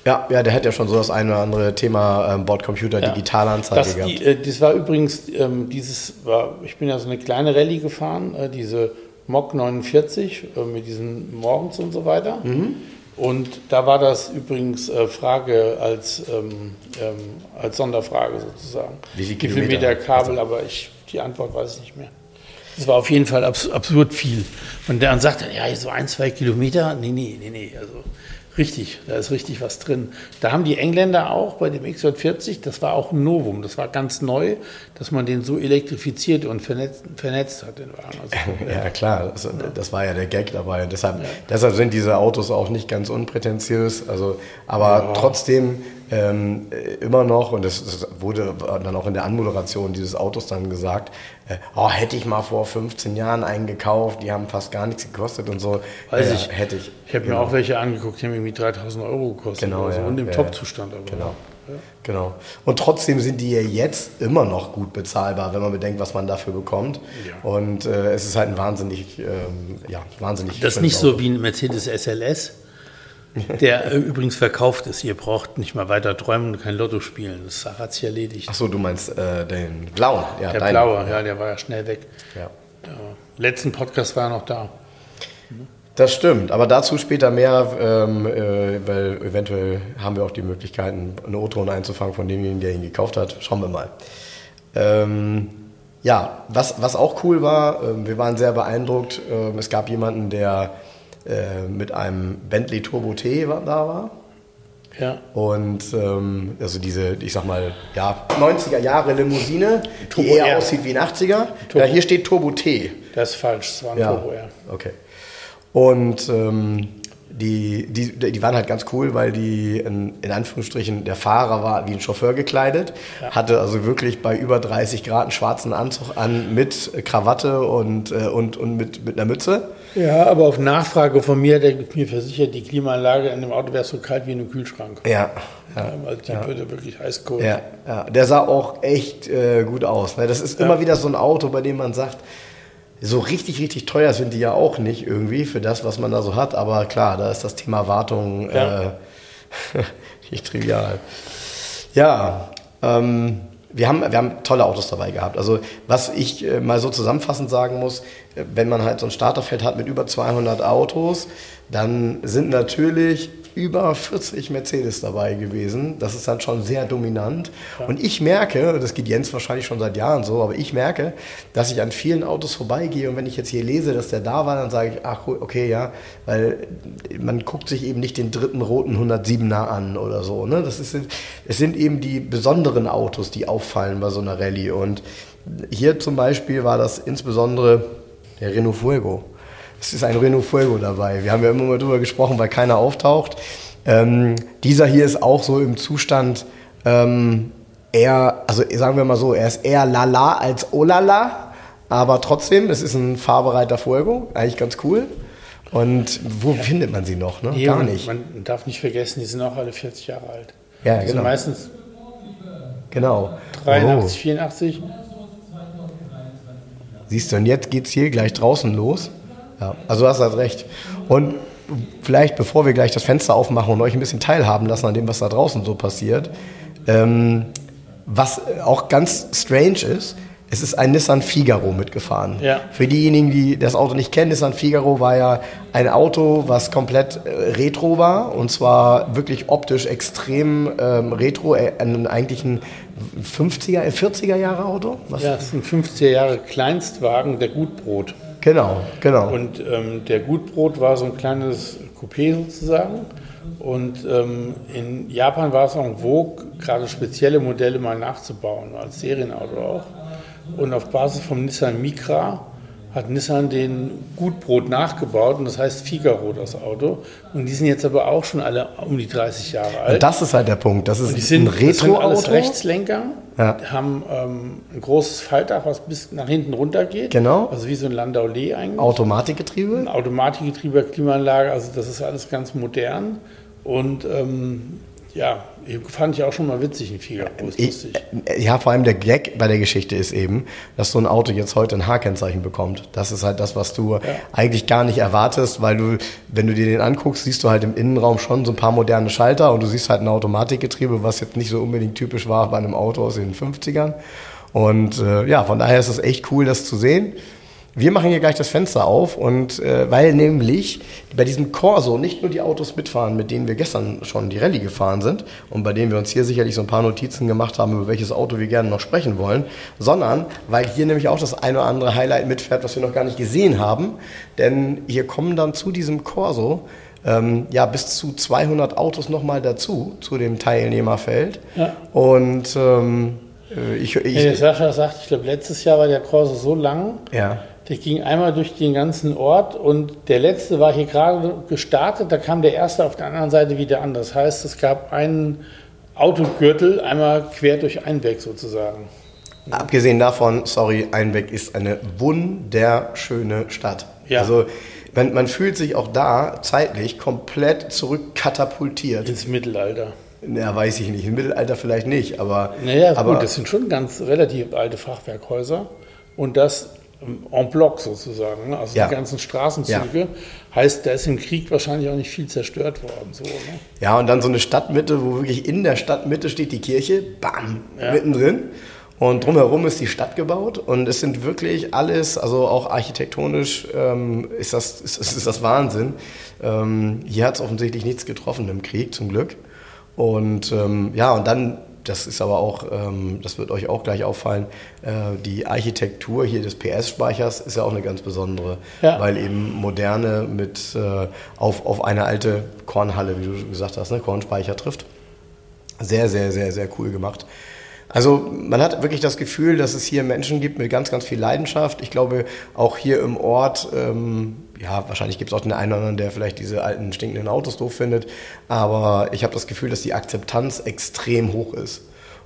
Ja, ja, der hat ja schon so das eine oder andere Thema ähm, Bordcomputer, Ja. Digitalanzeige Das, gehabt. die, äh, das war übrigens, ähm, dieses war, ich bin ja so eine kleine Rallye gefahren, äh, diese Mok 49 äh, mit diesen Morgens und so weiter. Mhm. Und da war das übrigens äh, Frage als, ähm, ähm, als Sonderfrage sozusagen. Wie viel Wie viel Kilometer? Meter Kabel, aber ich, die Antwort weiß ich nicht mehr. Das war auf jeden Fall abs absurd viel. Und der dann sagte, ja, so ein, zwei Kilometer, nee, nee, nee, nee, also richtig, da ist richtig was drin. Da haben die Engländer auch bei dem XJ40, das war auch ein Novum, das war ganz neu, dass man den so elektrifiziert und vernetzt, vernetzt hat, den Wagen. Also, Ja, klar, das, das war ja der Gag dabei. Deshalb, deshalb sind diese Autos auch nicht ganz unprätentiös. Also, aber trotzdem ähm, äh, immer noch, und das, das wurde dann auch in der Anmoderation dieses Autos dann gesagt, oh, hätte ich mal vor 15 Jahren einen gekauft, die haben fast gar nichts gekostet und so. Weiß Ja, ich. Hätte ich. Ich habe mir auch welche angeguckt, die haben irgendwie 3000 Euro gekostet Genau, oder so, ja. und im Ja. Top-Zustand. aber- Genau. Genau. Und trotzdem sind die ja jetzt immer noch gut bezahlbar, wenn man bedenkt, was man dafür bekommt. Und äh, es ist halt ein wahnsinnig, ähm, ja, wahnsinnig. Das ist nicht so wie ein Mercedes SLS, der äh, übrigens verkauft ist. Ihr braucht nicht mal weiter träumen und kein Lotto spielen. Das hat sich erledigt. Ach so, du meinst äh, den blauen? Ja, der deinen. blaue, ja, der war ja schnell weg. Ja. Letzten Podcast war er noch da. Das stimmt, aber dazu später mehr, ähm, äh, weil eventuell haben wir auch die Möglichkeiten, einen O-Ton einzufangen von demjenigen, der ihn gekauft hat. Schauen wir mal. Ähm, ja, was, was auch cool war, ähm, wir waren sehr beeindruckt. Ähm, es gab jemanden, der äh, mit einem Bentley Turbo T da war. Ja. Und ähm, also diese, ich sag mal, ja, 90er Jahre Limousine, Turbo die eher R. aussieht wie ein 80er. Turbo. Ja, hier steht Turbo T. Das ist falsch, das war ein Ja, Turbo, ja. okay. Und ähm, die, die, die waren halt ganz cool, weil die in, in Anführungsstrichen, der Fahrer war wie ein Chauffeur gekleidet, hatte also wirklich bei über 30 Grad einen schwarzen Anzug an mit Krawatte und, äh, und, und mit, mit einer Mütze. Ja, aber auf Nachfrage von mir, der mir versichert, die Klimaanlage in dem Auto wäre so kalt wie in einem Kühlschrank. Ja, ja. Also die würde wirklich heiß kochen. Ja, ja, der sah auch echt äh, gut aus. Ne? Das ist immer wieder so ein Auto, bei dem man sagt, so richtig, richtig teuer sind die ja auch nicht irgendwie für das, was man da so hat. Aber klar, da ist das Thema Wartung Ja. äh, nicht trivial. Ja, ähm, wir haben, wir haben tolle Autos dabei gehabt. Also was ich äh, mal so zusammenfassend sagen muss, äh, wenn man halt so ein Starterfeld hat mit über 200 Autos, dann sind natürlich über 40 Mercedes dabei gewesen. Das ist dann schon sehr dominant. Und ich merke, das geht Jens wahrscheinlich schon seit Jahren so, aber ich merke, dass ich an vielen Autos vorbeigehe und wenn ich jetzt hier lese, dass der da war, dann sage ich, ach okay, ja, weil man guckt sich eben nicht den dritten roten 107er an oder so. Ne? Das ist, es sind eben die besonderen Autos, die auffallen bei so einer Rallye. Und hier zum Beispiel war das insbesondere der Renault Fuego. Es ist ein Renault Fuego dabei. Wir haben ja immer mal drüber gesprochen, weil keiner auftaucht. Ähm, dieser hier ist auch so im Zustand ähm, eher, also sagen wir mal so, er ist eher lala als olala, aber trotzdem, es ist ein fahrbereiter Fuego, eigentlich ganz cool. Und wo ja. findet man sie noch? Ne? Nee, Gar nicht. Man darf nicht vergessen, die sind auch alle 40 Jahre alt. Ja, die genau. sind meistens genau. 83, oh. 84. Siehst du, und jetzt geht es hier gleich draußen los. Ja, also du hast halt recht. Und vielleicht, bevor wir gleich das Fenster aufmachen und euch ein bisschen teilhaben lassen an dem, was da draußen so passiert, ähm, was auch ganz strange ist, es ist ein Nissan Figaro mitgefahren. Ja. Für diejenigen, die das Auto nicht kennen, Nissan Figaro war ja ein Auto, was komplett äh, retro war und zwar wirklich optisch extrem ähm, retro, äh, eigentlich ein 50er, 40er Jahre Auto. Was? Ja, es ist ein 50er Jahre Kleinstwagen, der Gutbrot. Genau, genau. Und ähm, der Gutbrot war so ein kleines Coupé sozusagen. Und ähm, in Japan war es auch en vogue, gerade spezielle Modelle mal nachzubauen, als Serienauto auch. Und auf Basis vom Nissan Micra hat Nissan den Gutbrot nachgebaut und das heißt Figaro, das Auto. Und die sind jetzt aber auch schon alle um die 30 Jahre alt. Und das ist halt der Punkt. Das ist und die sind, ein Retro-Auto. Das Rechtslenker, ja. haben ähm, ein großes Faltdach, was bis nach hinten runter geht. Genau. Also wie so ein Landau Lee eigentlich. Automatikgetriebe. Ein Automatikgetriebe, Klimaanlage, also das ist alles ganz modern. Und ähm, ja, fand ich auch schon mal witzig, ein Figaro. Lustig. Ja, vor allem der Gag bei der Geschichte ist eben, dass so ein Auto jetzt heute ein H-Kennzeichen bekommt. Das ist halt das, was du ja. eigentlich gar nicht erwartest, weil du, wenn du dir den anguckst, siehst du halt im Innenraum schon so ein paar moderne Schalter und du siehst halt ein Automatikgetriebe, was jetzt nicht so unbedingt typisch war bei einem Auto aus den 50ern. Und äh, ja, von daher ist es echt cool, das zu sehen. Wir machen hier gleich das Fenster auf und äh, weil nämlich bei diesem Corso nicht nur die Autos mitfahren, mit denen wir gestern schon die Rallye gefahren sind und bei denen wir uns hier sicherlich so ein paar Notizen gemacht haben, über welches Auto wir gerne noch sprechen wollen, sondern weil hier nämlich auch das eine oder andere Highlight mitfährt, was wir noch gar nicht gesehen haben. Denn hier kommen dann zu diesem Corso ähm, ja, bis zu 200 Autos nochmal dazu, zu dem Teilnehmerfeld. Ja. Und ähm, äh, ich, ich, hey, Sascha sagt, ich glaube, letztes Jahr war der Corso so lang. Ja der ging einmal durch den ganzen Ort und der letzte war hier gerade gestartet, da kam der erste auf der anderen Seite wieder an. Das heißt, es gab einen Autogürtel einmal quer durch Einbeck sozusagen. Abgesehen davon, sorry, Einbeck ist eine wunderschöne Stadt. Ja. Also man, man fühlt sich auch da zeitlich komplett zurückkatapultiert. Ins Mittelalter. Ja, weiß ich nicht. Im Mittelalter vielleicht nicht, aber. Naja, aber, gut, das sind schon ganz relativ alte Fachwerkhäuser. Und das en bloc sozusagen, ne? also ja. die ganzen Straßenzüge. Ja. Heißt, da ist im Krieg wahrscheinlich auch nicht viel zerstört worden. So, ne? Ja, und dann so eine Stadtmitte, wo wirklich in der Stadtmitte steht die Kirche, bam, Ja. mittendrin. Und drumherum ist die Stadt gebaut und es sind wirklich alles, also auch architektonisch ähm, ist, das, ist, ist das Wahnsinn. Ähm, hier hat es offensichtlich nichts getroffen im Krieg, zum Glück. Und ähm, ja, und dann, das ist aber auch, ähm, das wird euch auch gleich auffallen, äh, die Architektur hier des PS-Speichers ist ja auch eine ganz besondere, Ja. weil eben moderne mit äh, auf, auf eine alte Kornhalle, wie du gesagt hast, ne, Kornspeicher trifft. Sehr, sehr, sehr, sehr cool gemacht. Also man hat wirklich das Gefühl, dass es hier Menschen gibt mit ganz, ganz viel Leidenschaft. Ich glaube, auch hier im Ort, ähm, ja, wahrscheinlich gibt es auch den einen oder anderen, der vielleicht diese alten stinkenden Autos doof findet. Aber ich habe das Gefühl, dass die Akzeptanz extrem hoch ist.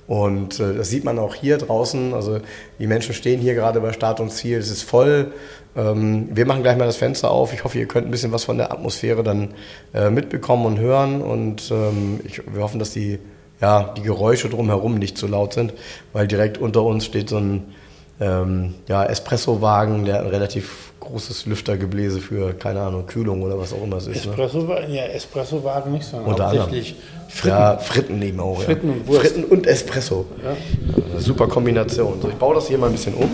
Und äh, das sieht man auch hier draußen. Also die Menschen stehen hier gerade bei Start und Ziel. Es ist voll. Ähm, wir machen gleich mal das Fenster auf. Ich hoffe, ihr könnt ein bisschen was von der Atmosphäre dann äh, mitbekommen und hören. Und ähm, ich, wir hoffen, dass die, ja, die Geräusche drumherum nicht zu laut sind, weil direkt unter uns steht so ein ähm, ja, Espresso-Wagen, der hat ein relativ großes Lüftergebläse für, keine Ahnung, Kühlung oder was auch immer es ist. Ne? Espresso, ja, Espresso wagen nicht, sondern Unter anderem. hauptsächlich Fritten. Ja, Fritten nehmen auch. Fritten ja. und Wurst. Fritten und Espresso. Ja. Super Kombination. So, ich baue das hier mal ein bisschen um.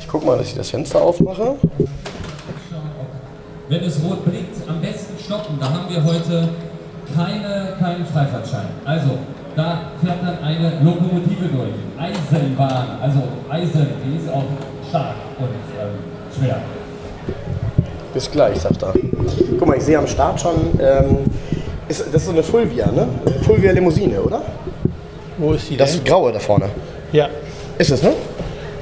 Ich gucke mal, dass ich das Fenster aufmache. Wenn es rot blinkt, am besten stoppen. Da haben wir heute keine, keinen Freifahrtschein. Also, da fährt dann eine Lokomotive durch. Eisenbahn, also Eisen, die ist auch stark und ähm, schwer. Bis gleich, sagt er. Guck mal, ich sehe am Start schon, ähm, ist, das ist so eine Fulvia, ne? Fulvia Limousine, oder? Wo ist die Das denn? graue da vorne. Ja, Ist es, ne?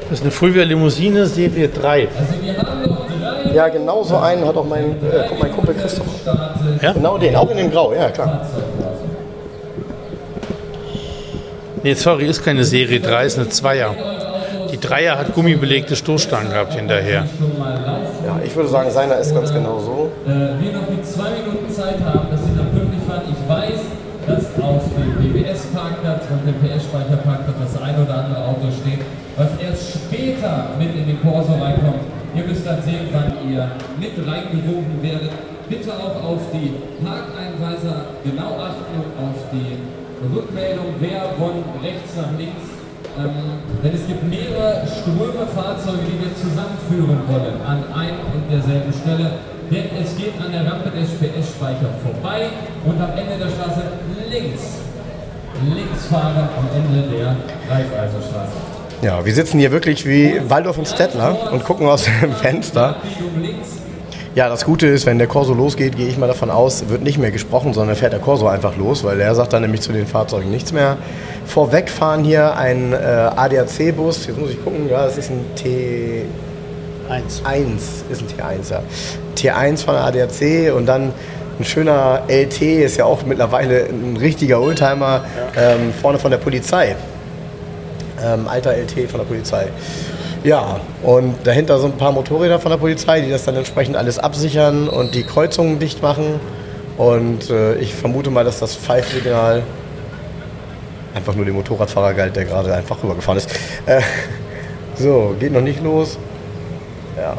das ist eine Fulvia Limousine Serie 3. Also wir haben noch drei Ja, genau so einen hat auch mein, äh, mein Kumpel Christoph. Ja? Genau den, auch in dem Grau, ja klar. Nee, sorry, ist keine Serie 3, ist eine Zweier. Die Dreier hat gummibelegte Stoßstangen gehabt hinterher. Ja, ich würde sagen, seiner ist ganz genau so. äh, wir noch die zwei Minuten Zeit haben, dass Sie dann pünktlich fahren. Ich weiß, dass auf dem BBS-Parkplatz und dem PS-Speicherparkplatz das ein oder andere Auto steht, was erst später mit in den Corso reinkommt. Ihr müsst dann sehen, wann ihr mit reingewunken werdet. Bitte auch auf die Parkeinweiser genau achten und auf die Rückmeldung, wer von rechts nach links ähm, denn es gibt mehrere Ströme Fahrzeuge, die wir zusammenführen wollen an ein und derselben Stelle. Denn es geht an der Rampe des PS-Speicher vorbei und am Ende der Straße links. Links fahren am Ende der Raiffeisenstraße. Ja, wir sitzen hier wirklich wie Waldorf und Stettler und gucken aus dem Fenster. Ja, das Gute ist, wenn der Corso losgeht, gehe ich mal davon aus, wird nicht mehr gesprochen, sondern fährt der Corso einfach los, weil er sagt dann nämlich zu den Fahrzeugen nichts mehr. Vorweg fahren hier ein äh, ADAC-Bus, jetzt muss ich gucken, ja, das ist ein T1, Eins. ist ein T1, ja. T1 von der ADAC und dann ein schöner LT, ist ja auch mittlerweile ein richtiger Oldtimer, ähm, vorne von der Polizei. Ähm, alter LT von der Polizei. Ja, und dahinter so ein paar Motorräder von der Polizei, die das dann entsprechend alles absichern und die Kreuzungen dicht machen. Und äh, ich vermute mal, dass das Pfeifsignal einfach nur dem Motorradfahrer galt, der gerade einfach rübergefahren ist. Äh, so, geht noch nicht los. Ja.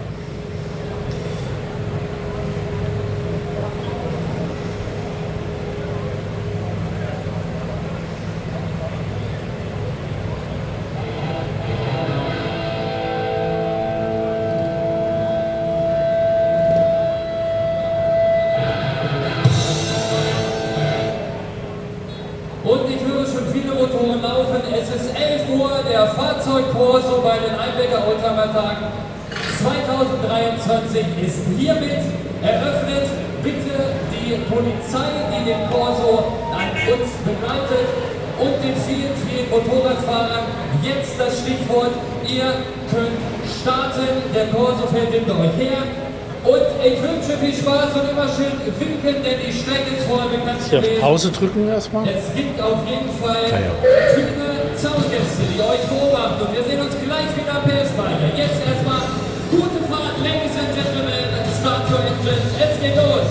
Drücken erstmal. Es gibt auf jeden Fall Ja, ja. viele Zaungäste, die euch beobachten. Und wir sehen uns gleich wieder am PS-Speicher. Jetzt erstmal gute Fahrt, Ladies and Gentlemen. Start your engines. Es geht los.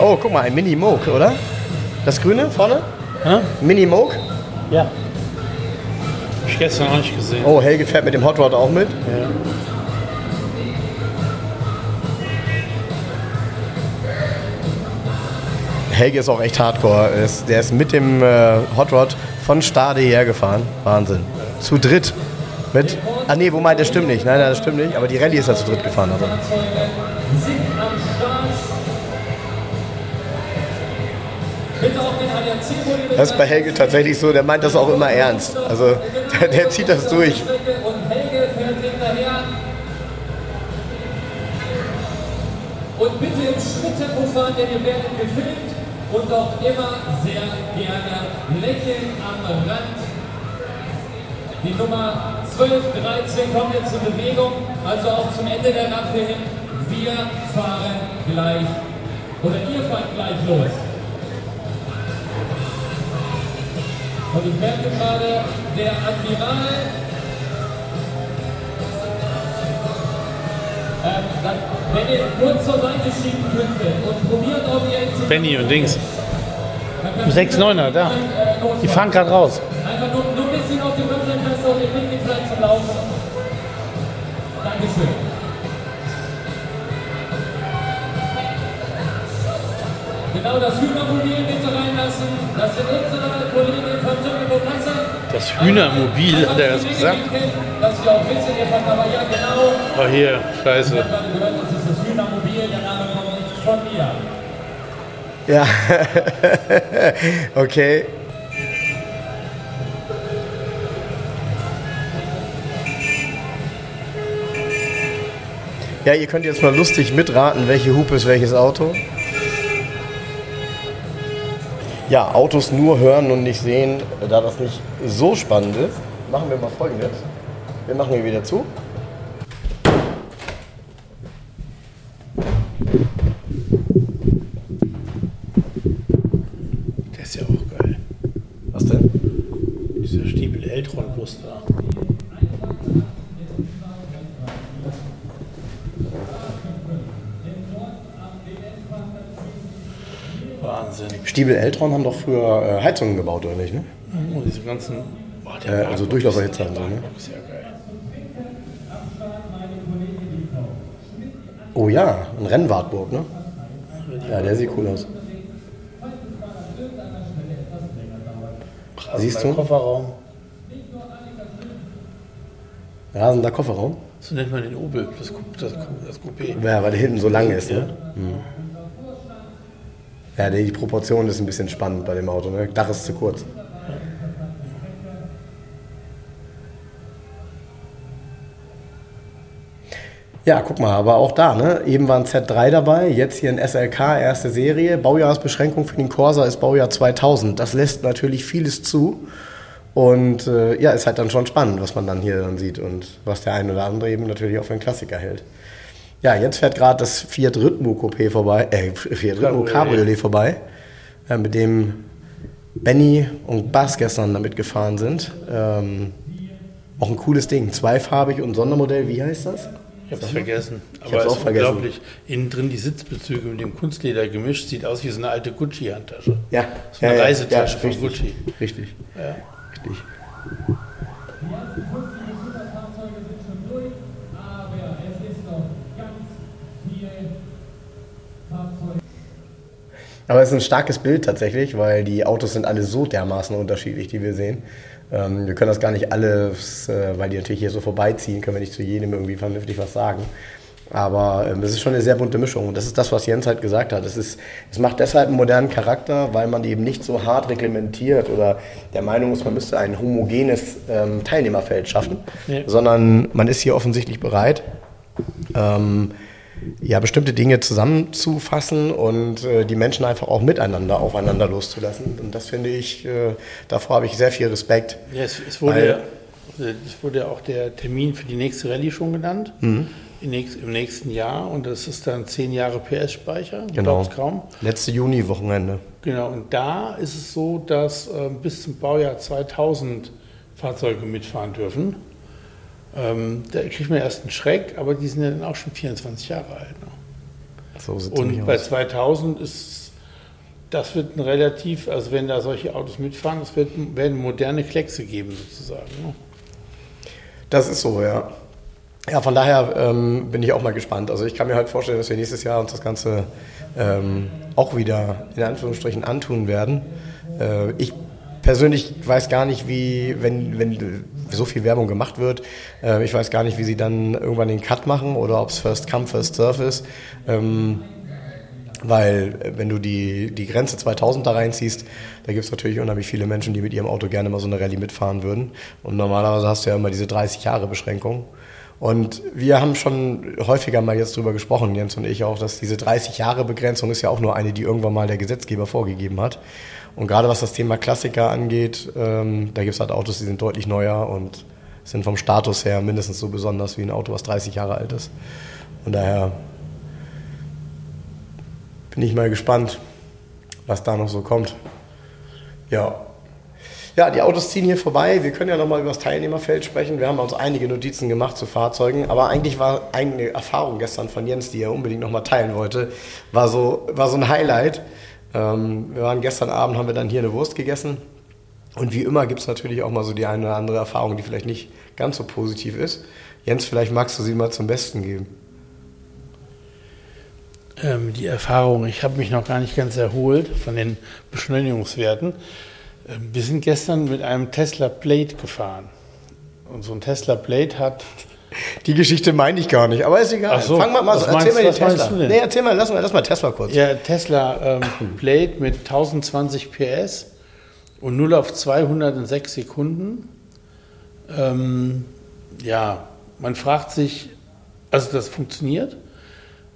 Oh, guck mal, ein Mini-Moke, oder? Das grüne vorne? Hä? Mini-Moke? Ja. Hab ich gestern auch nicht gesehen. Oh, Helge fährt mit dem Hot Rod auch mit. Ja. Helge ist auch echt hardcore. Er Der ist mit dem äh, Hot Rod von Stade hergefahren. Wahnsinn. Zu dritt. Mit. Ah nee, wo meint, das stimmt nicht. Nein, nein, das stimmt nicht. Aber die Rallye ist ja zu dritt gefahren. Also. Das ist bei Helge tatsächlich so, der meint das auch immer ernst. Also der, der zieht das durch. Und bitte im Schritttempo fahren, denn ihr werdet gefilmt. Und auch immer sehr gerne lächeln am Rand. Die Nummer 12, 13 kommt jetzt zur Bewegung, also auch zum Ende der Rampe hin. Wir fahren gleich, oder ihr fahrt gleich los. Und ich merke gerade, der Admiral ähm, dann, wenn ihr kurz zur Seite schieben könntet und probiert, ob ihr Benny und Dings. Dann könnt Im 6-9er, da. Die fahren gerade raus. Einfach nur, nur ein bisschen auf die Rückseite, so ihr kriegt die Zeit zum Laufen. Dankeschön. Genau das Hühnermobil reinlassen. Das sind unsere Kollegen von Jimmy Kasse. Das Hühnermobil, hat er das gesagt? Dass wir auch wissen, ihr fahrt aber ja genau. Oh, hier, scheiße. Ich habe gerade gehört, das ist das Hühnermobil, der Name kommt nicht von mir. Ja. okay. Ja, ihr könnt jetzt mal lustig mitraten, welche Hupe ist welches Auto. Ja, Autos nur hören und nicht sehen, da das nicht so spannend ist, machen wir mal folgendes. Wir machen hier wieder zu. Der ist ja auch geil. Was denn? Dieser Stiebel Eltron-Bus da. Wahnsinn. Stiebel Eltron haben doch früher äh, Heizungen gebaut, oder nicht? Ne? Oh, diese ganzen. Boah, Äh, also Durchlauferhitzer und so, ne? Wagenbock ist ja geil. Oh ja, ein Rennwartburg, ne? Ja, der sieht cool aus. Siehst du? Kofferraum. Rasender Kofferraum. So nennt man den Opel, das, das, das Coupé. Ja, weil der hinten so lang ist, ne? Mhm. Ja, die Proportion ist ein bisschen spannend bei dem Auto, ne? Dach ist zu kurz. Ja, guck mal, aber auch da, ne? Eben war ein Z3 dabei, jetzt hier ein SLK, erste Serie. Baujahresbeschränkung für den Corsa ist Baujahr 2000. Das lässt natürlich vieles zu. Und äh, ja, ist halt dann schon spannend, was man dann hier dann sieht und was der ein oder andere eben natürlich auch für einen Klassiker hält. Ja, jetzt fährt gerade das Fiat Ritmo Coupé vorbei, äh, Fiat Ritmo Cabriolet. Vorbei, äh, mit dem Benny und Bas gestern damit gefahren sind. Ähm, auch ein cooles Ding, zweifarbig und Sondermodell, wie heißt das? Ich hab's vergessen. Ich Aber hab's es auch ist vergessen. unglaublich. Innen drin die Sitzbezüge mit dem Kunstleder gemischt, sieht aus wie so eine alte Gucci-Handtasche. Ja, So eine Reisetasche von richtig, Gucci. Richtig, Ja. richtig. Fahrzeuge sind schon durch, aber es ist noch ganz viel Fahrzeug. Aber es ist ein starkes Bild tatsächlich, weil die Autos sind alle so dermaßen unterschiedlich, die wir sehen. Ähm, wir können das gar nicht alles, äh, weil die natürlich hier so vorbeiziehen, können wir nicht zu jedem irgendwie vernünftig was sagen. Aber ähm, es ist schon eine sehr bunte Mischung und das ist das, was Jens halt gesagt hat. Es, ist, es macht deshalb einen modernen Charakter, weil man eben nicht so hart reglementiert oder der Meinung ist, man müsste ein homogenes ähm, Teilnehmerfeld schaffen, Ja. sondern man ist hier offensichtlich bereit, ähm, ja, bestimmte Dinge zusammenzufassen und äh, die Menschen einfach auch miteinander aufeinander loszulassen. Und das finde ich, äh, davor habe ich sehr viel Respekt. Ja, es, es, wurde, ja, es wurde auch der Termin für die nächste Rallye schon genannt. Mhm. Im, nächsten, Im nächsten Jahr. Und das ist dann 10 Jahre PS-Speicher. Genau. Kaum. Letzte Juni-Wochenende. Genau. Und da ist es so, dass ähm, bis zum Baujahr 2000 Fahrzeuge mitfahren dürfen. Ähm, da kriegt man erst einen Schreck, aber die sind ja dann auch schon 24 Jahre alt. Ne? So sieht Und bei aus. 2000 ist, das wird ein relativ, also wenn da solche Autos mitfahren, es wird, werden moderne Kleckse geben sozusagen. Ne? Das ist so, ja. Ja, von daher ähm, bin ich auch mal gespannt. Also ich kann mir halt vorstellen, dass wir nächstes Jahr uns das Ganze ähm, auch wieder in Anführungsstrichen antun werden. Äh, ich persönlich weiß gar nicht, wie, wenn, wenn so viel Werbung gemacht wird, äh, ich weiß gar nicht, wie sie dann irgendwann den Cut machen oder ob es First Come, First Serve ist. Ähm, weil äh, wenn du die, die Grenze 2000 da reinziehst, da gibt es natürlich unheimlich viele Menschen, die mit ihrem Auto gerne mal so eine Rallye mitfahren würden. Und normalerweise hast du ja immer diese 30 Jahre Beschränkung. Und wir haben schon häufiger mal jetzt drüber gesprochen, Jens und ich auch, dass diese 30 Jahre Begrenzung ist ja auch nur eine, die irgendwann mal der Gesetzgeber vorgegeben hat. Und gerade was das Thema Klassiker angeht, ähm, da gibt es halt Autos, die sind deutlich neuer und sind vom Status her mindestens so besonders wie ein Auto, was 30 Jahre alt ist. Und daher bin ich mal gespannt, was da noch so kommt. Ja. Ja, die Autos ziehen hier vorbei. Wir können ja nochmal über das Teilnehmerfeld sprechen. Wir haben uns einige Notizen gemacht zu Fahrzeugen, aber eigentlich war eine Erfahrung gestern von Jens, die er unbedingt nochmal teilen wollte, war so, war so ein Highlight. Ähm, wir waren gestern Abend, haben wir dann hier eine Wurst gegessen. Und wie immer gibt es natürlich auch mal so die eine oder andere Erfahrung, die vielleicht nicht ganz so positiv ist. Jens, vielleicht magst du sie mal zum Besten geben. Ähm, die Erfahrung, ich habe mich noch gar nicht ganz erholt von den Beschleunigungswerten. Ähm, wir sind gestern mit einem Tesla Plate gefahren. Und so ein Tesla Plate hat Die Geschichte meine ich gar nicht, aber ist egal. Ach so, Fang mal, mal so, erzähl mal meinst Tesla. Nee, erzähl mal, lass mal, lass mal Tesla kurz. Ja, Tesla ähm, Plate mit 1020 PS und 0 auf 200 in 6 Sekunden. Ähm, ja, man fragt sich, Also das funktioniert.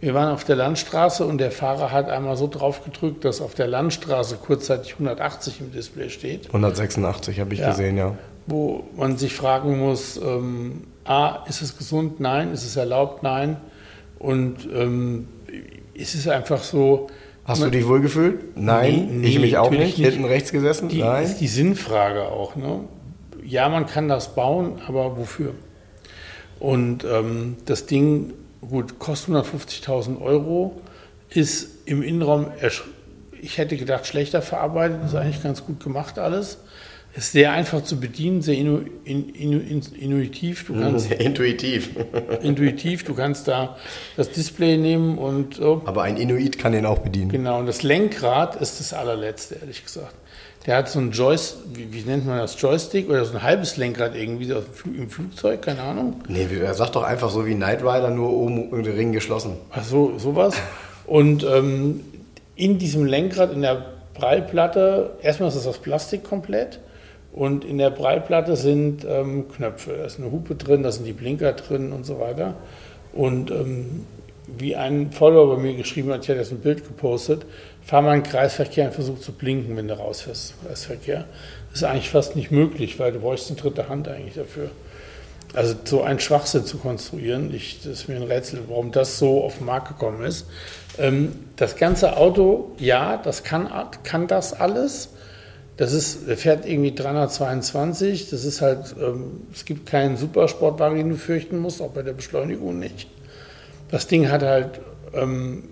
Wir waren auf der Landstraße und der Fahrer hat einmal so drauf gedrückt, dass auf der Landstraße kurzzeitig 180 im Display steht. 186 habe ich Ja. gesehen, ja. Wo man sich fragen muss, ähm, A, ist es gesund? Nein. Ist es erlaubt? Nein. Und ähm, ist es einfach so... Hast du man- dich wohlgefühlt? Nein, Nee, ich mich auch nicht. nicht. Hinten rechts gesessen? Die Nein. ist die Sinnfrage auch. Ne? Ja, man kann das bauen, aber wofür? Und ähm, das Ding, gut, kostet 150.000 Euro, ist im Innenraum, ich hätte gedacht, schlechter verarbeitet, ist eigentlich ganz gut gemacht alles. Ist sehr einfach zu bedienen, sehr inu, in, inu, in, intuitiv. Du kannst Intuitiv. intuitiv, du kannst da das Display nehmen und so. Aber ein Inuit kann den auch bedienen. Genau, und das Lenkrad ist das allerletzte, ehrlich gesagt. Der hat so ein Joystick, wie, wie nennt man das, Joystick oder so ein halbes Lenkrad irgendwie so im Fl- im Flugzeug, keine Ahnung. Nee, er sagt doch einfach so wie Knight Rider, nur oben der Ring geschlossen. Ach so, sowas. Und ähm, in diesem Lenkrad, in der Prallplatte, erstmal ist das aus Plastik komplett. Und in der Prallplatte sind ähm, Knöpfe. Da ist eine Hupe drin, da sind die Blinker drin und so weiter. Und ähm, wie ein Follower bei mir geschrieben hat, ich hatte jetzt ein Bild gepostet, fahr mal in den Kreisverkehr und versuch zu blinken, wenn du rausfährst Kreisverkehr. Das ist eigentlich fast nicht möglich, weil du bräuchst eine dritte Hand eigentlich dafür. Also so einen Schwachsinn zu konstruieren, ich, das ist mir ein Rätsel, warum das so auf den Markt gekommen ist. Ähm, das ganze Auto, ja, das kann, kann das alles. Das ist, der fährt irgendwie 322, das ist halt, ähm, es gibt keinen Supersportwagen, den du fürchten musst, auch bei der Beschleunigung nicht. Das Ding hat halt, ähm,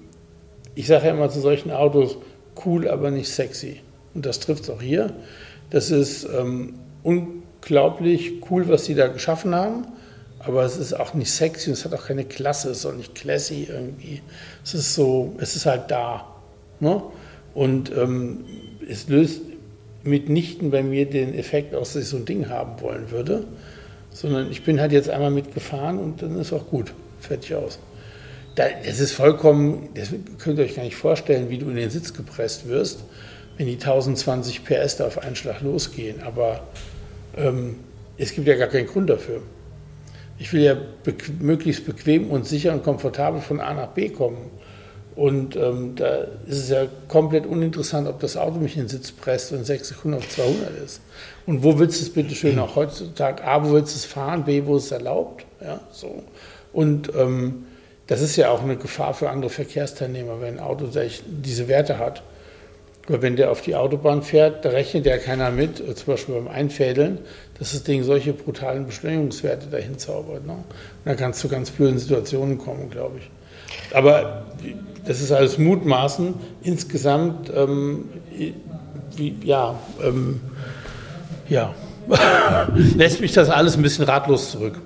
ich sage ja immer zu solchen Autos, cool, aber nicht sexy. Und das trifft es auch hier. Das ist ähm, unglaublich cool, was sie da geschaffen haben. Aber es ist auch nicht sexy und es hat auch keine Klasse, es ist auch nicht classy irgendwie. Es ist so, es ist halt da. Ne? Und ähm, es löst mitnichten bei mir den Effekt aus, dass ich so ein Ding haben wollen würde. Sondern ich bin halt jetzt einmal mitgefahren und dann ist auch gut. Fertig aus. Da, das ist vollkommen, das könnt ihr euch gar nicht vorstellen, wie du in den Sitz gepresst wirst, wenn die 1020 PS da auf einen Schlag losgehen. Aber ähm, es gibt ja gar keinen Grund dafür. Ich will ja bequ möglichst bequem und sicher und komfortabel von A nach B kommen. Und ähm, da ist es ja komplett uninteressant, ob das Auto mich in den Sitz presst und 6 Sekunden auf 200 ist. Und wo willst du es bitte schön auch heutzutage? A, wo willst du es fahren? B, wo ist es erlaubt? Ja, so. Und ähm, das ist ja auch eine Gefahr für andere Verkehrsteilnehmer, wenn ein Auto diese Werte hat. Weil wenn der auf die Autobahn fährt, da rechnet ja keiner mit, äh, zum Beispiel beim Einfädeln, dass das Ding solche brutalen Beschleunigungswerte dahin zaubert. Ne? Und da kann es zu ganz blöden Situationen kommen, glaube ich. Aber das ist alles Mutmaßen. Insgesamt, ähm, wie, ja, ähm, ja, lässt mich das alles ein bisschen ratlos zurück.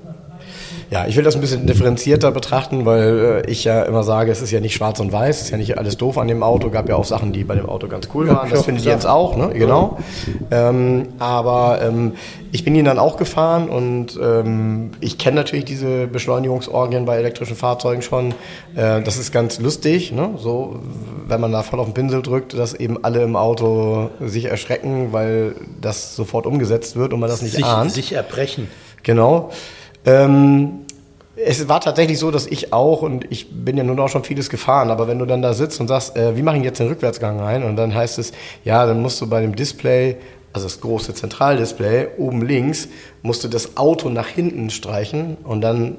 Ja, ich will das ein bisschen differenzierter betrachten, weil äh, ich ja immer sage, es ist ja nicht schwarz und weiß, es ist ja nicht alles doof an dem Auto. Gab ja auch Sachen, die bei dem Auto ganz cool waren. Das finde ich jetzt auch, ne? Genau. Ähm, aber ähm, ich bin ihn dann auch gefahren und ähm, ich kenne natürlich diese Beschleunigungsorgien bei elektrischen Fahrzeugen schon. Äh, das ist ganz lustig, ne? So, wenn man da voll auf den Pinsel drückt, dass eben alle im Auto sich erschrecken, weil das sofort umgesetzt wird und man das nicht sich, ahnt. sich erbrechen. Genau. Ähm, es war tatsächlich so, dass ich auch, und ich bin ja nun auch schon vieles gefahren, aber wenn du dann da sitzt und sagst, äh, wie mache ich jetzt den Rückwärtsgang ein? Und dann heißt es, ja, dann musst du bei dem Display, also das große Zentraldisplay, oben links, musst du das Auto nach hinten streichen und dann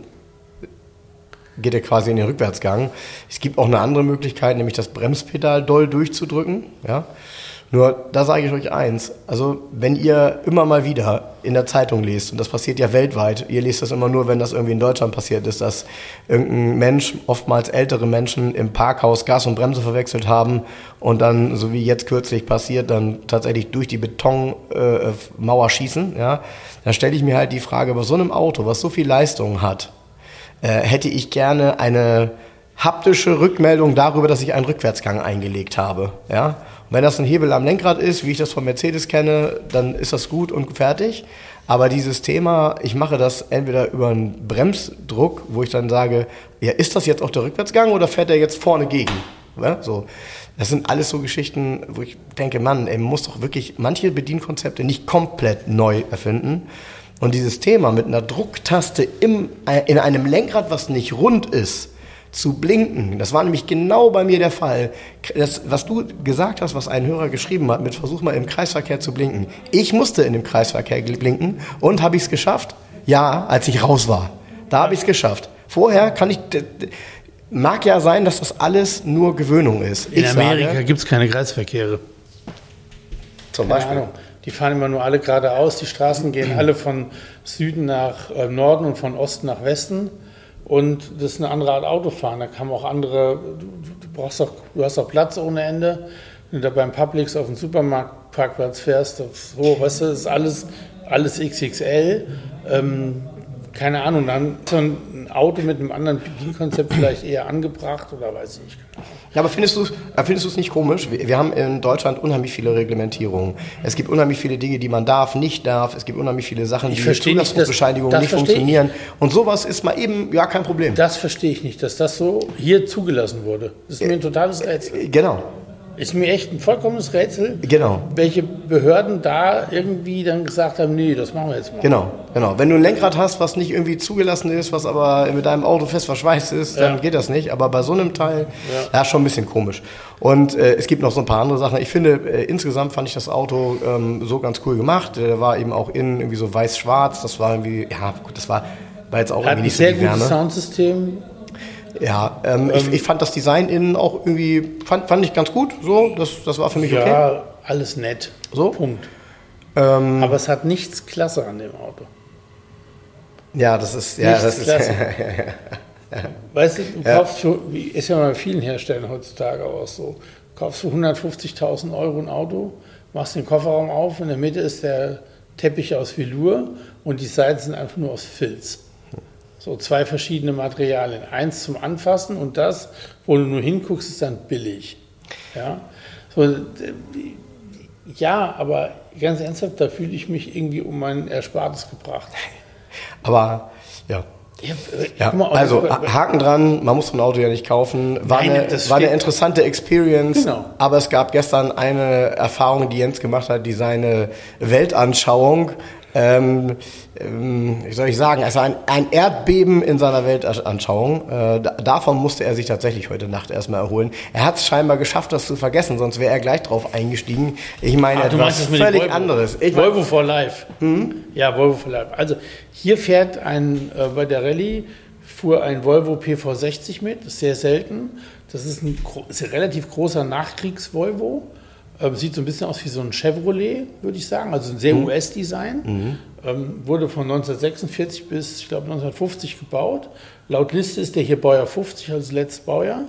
geht er quasi in den Rückwärtsgang. Es gibt auch eine andere Möglichkeit, nämlich das Bremspedal doll durchzudrücken. Ja? Nur da sage ich euch eins, also wenn ihr immer mal wieder in der Zeitung lest, und das passiert ja weltweit, ihr lest das immer nur, wenn das irgendwie in Deutschland passiert ist, dass irgendein Mensch, oftmals ältere Menschen im Parkhaus Gas und Bremse verwechselt haben und dann, so wie jetzt kürzlich passiert, dann tatsächlich durch die Betonmauer schießen, ja, dann stelle ich mir halt die Frage, bei so einem Auto, was so viel Leistung hat, äh, hätte ich gerne eine haptische Rückmeldung darüber, dass ich einen Rückwärtsgang eingelegt habe. Ja? Und wenn das ein Hebel am Lenkrad ist, wie ich das von Mercedes kenne, dann ist das gut und fertig. Aber dieses Thema, ich mache das entweder über einen Bremsdruck, wo ich dann sage, ja, ist das jetzt auch der Rückwärtsgang oder fährt er jetzt vorne gegen? Ja, so. Das sind alles so Geschichten, wo ich denke, Mann, ey, man muss doch wirklich manche Bedienkonzepte nicht komplett neu erfinden. Und dieses Thema mit einer Drucktaste im, äh, in einem Lenkrad, was nicht rund ist, zu blinken. Das war nämlich genau bei mir der Fall. Das, was du gesagt hast, was ein Hörer geschrieben hat, mit Versuch mal im Kreisverkehr zu blinken. Ich musste in dem Kreisverkehr blinken und habe ich es geschafft? Ja, als ich raus war. Da habe ich es geschafft. Vorher kann ich. Mag ja sein, dass das alles nur Gewöhnung ist. In ich Amerika gibt es keine Kreisverkehre. Zum Beispiel. Die fahren immer nur alle geradeaus. Die Straßen gehen alle von Süden nach äh, Norden und von Osten nach Westen. Und das ist eine andere Art Autofahren. Da kann man auch andere, du, du, brauchst auch, du hast auch Platz ohne Ende. Wenn du da beim Publix auf dem Supermarktparkplatz fährst, so, weißt du, das ist alles, alles XXL. Ähm, keine Ahnung, dann so ein Auto mit einem anderen Bedienkonzept vielleicht eher angebracht oder weiß ich nicht. Ja, aber findest du äh, findest es nicht komisch? Wir, wir, haben in Deutschland unheimlich viele Reglementierungen. Es gibt unheimlich viele Dinge, die man darf, nicht darf. Es gibt unheimlich viele Sachen, ich die mit Zulassungsbescheinigungen nicht funktionieren. Und sowas ist mal eben ja kein Problem. Das verstehe ich nicht, dass das so hier zugelassen wurde. Das ist mir ein totales Rätsel. Genau. Ist mir echt ein vollkommenes Rätsel, genau. welche Behörden da irgendwie dann gesagt haben, nee, das machen wir jetzt mal. Genau, genau. Wenn du ein Lenkrad hast, was nicht irgendwie zugelassen ist, was aber mit deinem Auto fest verschweißt ist, dann ja. geht das nicht. Aber bei so einem Teil, ja, ja schon ein bisschen komisch. Und äh, es gibt noch so ein paar andere Sachen. Ich finde, äh, insgesamt fand ich das Auto ähm, so ganz cool gemacht. Der war eben auch innen irgendwie so weiß-schwarz. Das war irgendwie, ja, gut, das war, war jetzt auch Hat irgendwie nicht sehr so gutes Soundsystem ja, ähm, ähm, ich, ich, fand das Design innen auch irgendwie, fand, fand ich ganz gut. So, das, das war für mich ja, okay. Ja, alles nett. So? Punkt. Ähm, Aber es hat nichts klasse an dem Auto. Ja, das ist, ja, nichts das ist. weißt du, du kaufst für, ist ja bei vielen Herstellern heutzutage auch so, du kaufst für 150.000 Euro ein Auto, machst den Kofferraum auf, in der Mitte ist der Teppich aus Velour und die Seiten sind einfach nur aus Filz. So zwei verschiedene Materialien. Eins zum Anfassen und das, wo du nur hinguckst, ist dann billig. Ja, so, ja aber ganz ernsthaft, da fühle ich mich irgendwie um mein Erspartes gebracht. Aber ja, ja, mal, also Haken dran, man muss ein Auto ja nicht kaufen. War, Nein, eine, war eine interessante Experience, genau. aber es gab gestern eine Erfahrung, die Jens gemacht hat, die seine Weltanschauung ähm, ähm, wie soll ich sagen, also ein, ein Erdbeben in seiner Weltanschauung. Äh, davon musste er sich tatsächlich heute Nacht erstmal erholen. Er hat es scheinbar geschafft, das zu vergessen, sonst wäre er gleich drauf eingestiegen. Ich meine Ach, etwas völlig Volvo. anderes. Ich Volvo for Life. Hm? Ja, Volvo for Life. Also hier fährt ein, äh, bei der Rallye fuhr ein Volvo PV60 mit, das ist sehr selten. Das ist ein, ist ein relativ großer Nachkriegs-Volvo. Ähm, sieht so ein bisschen aus wie so ein Chevrolet, würde ich sagen, also ein sehr mhm. US-Design. Mhm. Ähm, wurde von 1946 bis, ich glaube, 1950 gebaut. Laut Liste ist der hier Baujahr 50, also das letzte Baujahr.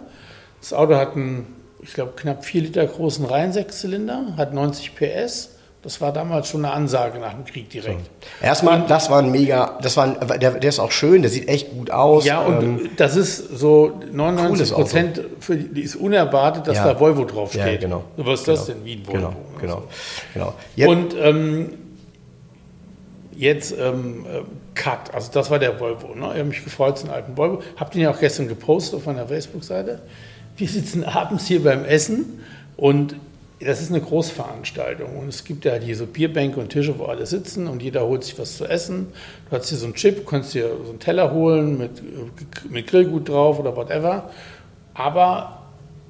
Das Auto hat einen, ich glaube, knapp 4 Liter großen Reihensechszylinder, hat 90 PS das war damals schon eine Ansage nach dem Krieg direkt. So. Erstmal, und, das war ein mega, das war ein, der, der ist auch schön, der sieht echt gut aus. Ja, und ähm, das ist so 99 Prozent für die ist unerwartet, dass ja. da Volvo draufsteht. Ja, genau. Was ist genau. das denn wie ein Volvo? Genau, genau. genau. Und ähm, jetzt ähm, äh, Cut, also das war der Volvo. Ne? Ich habe mich gefreut, einen alten Volvo. Habt ihr ja auch gestern gepostet auf meiner Facebook-Seite. Wir sitzen abends hier beim Essen und das ist eine Großveranstaltung und es gibt ja hier so Bierbänke und Tische, wo alle sitzen und jeder holt sich was zu essen. Du hast hier so einen Chip, kannst dir so einen Teller holen mit, mit Grillgut drauf oder whatever. Aber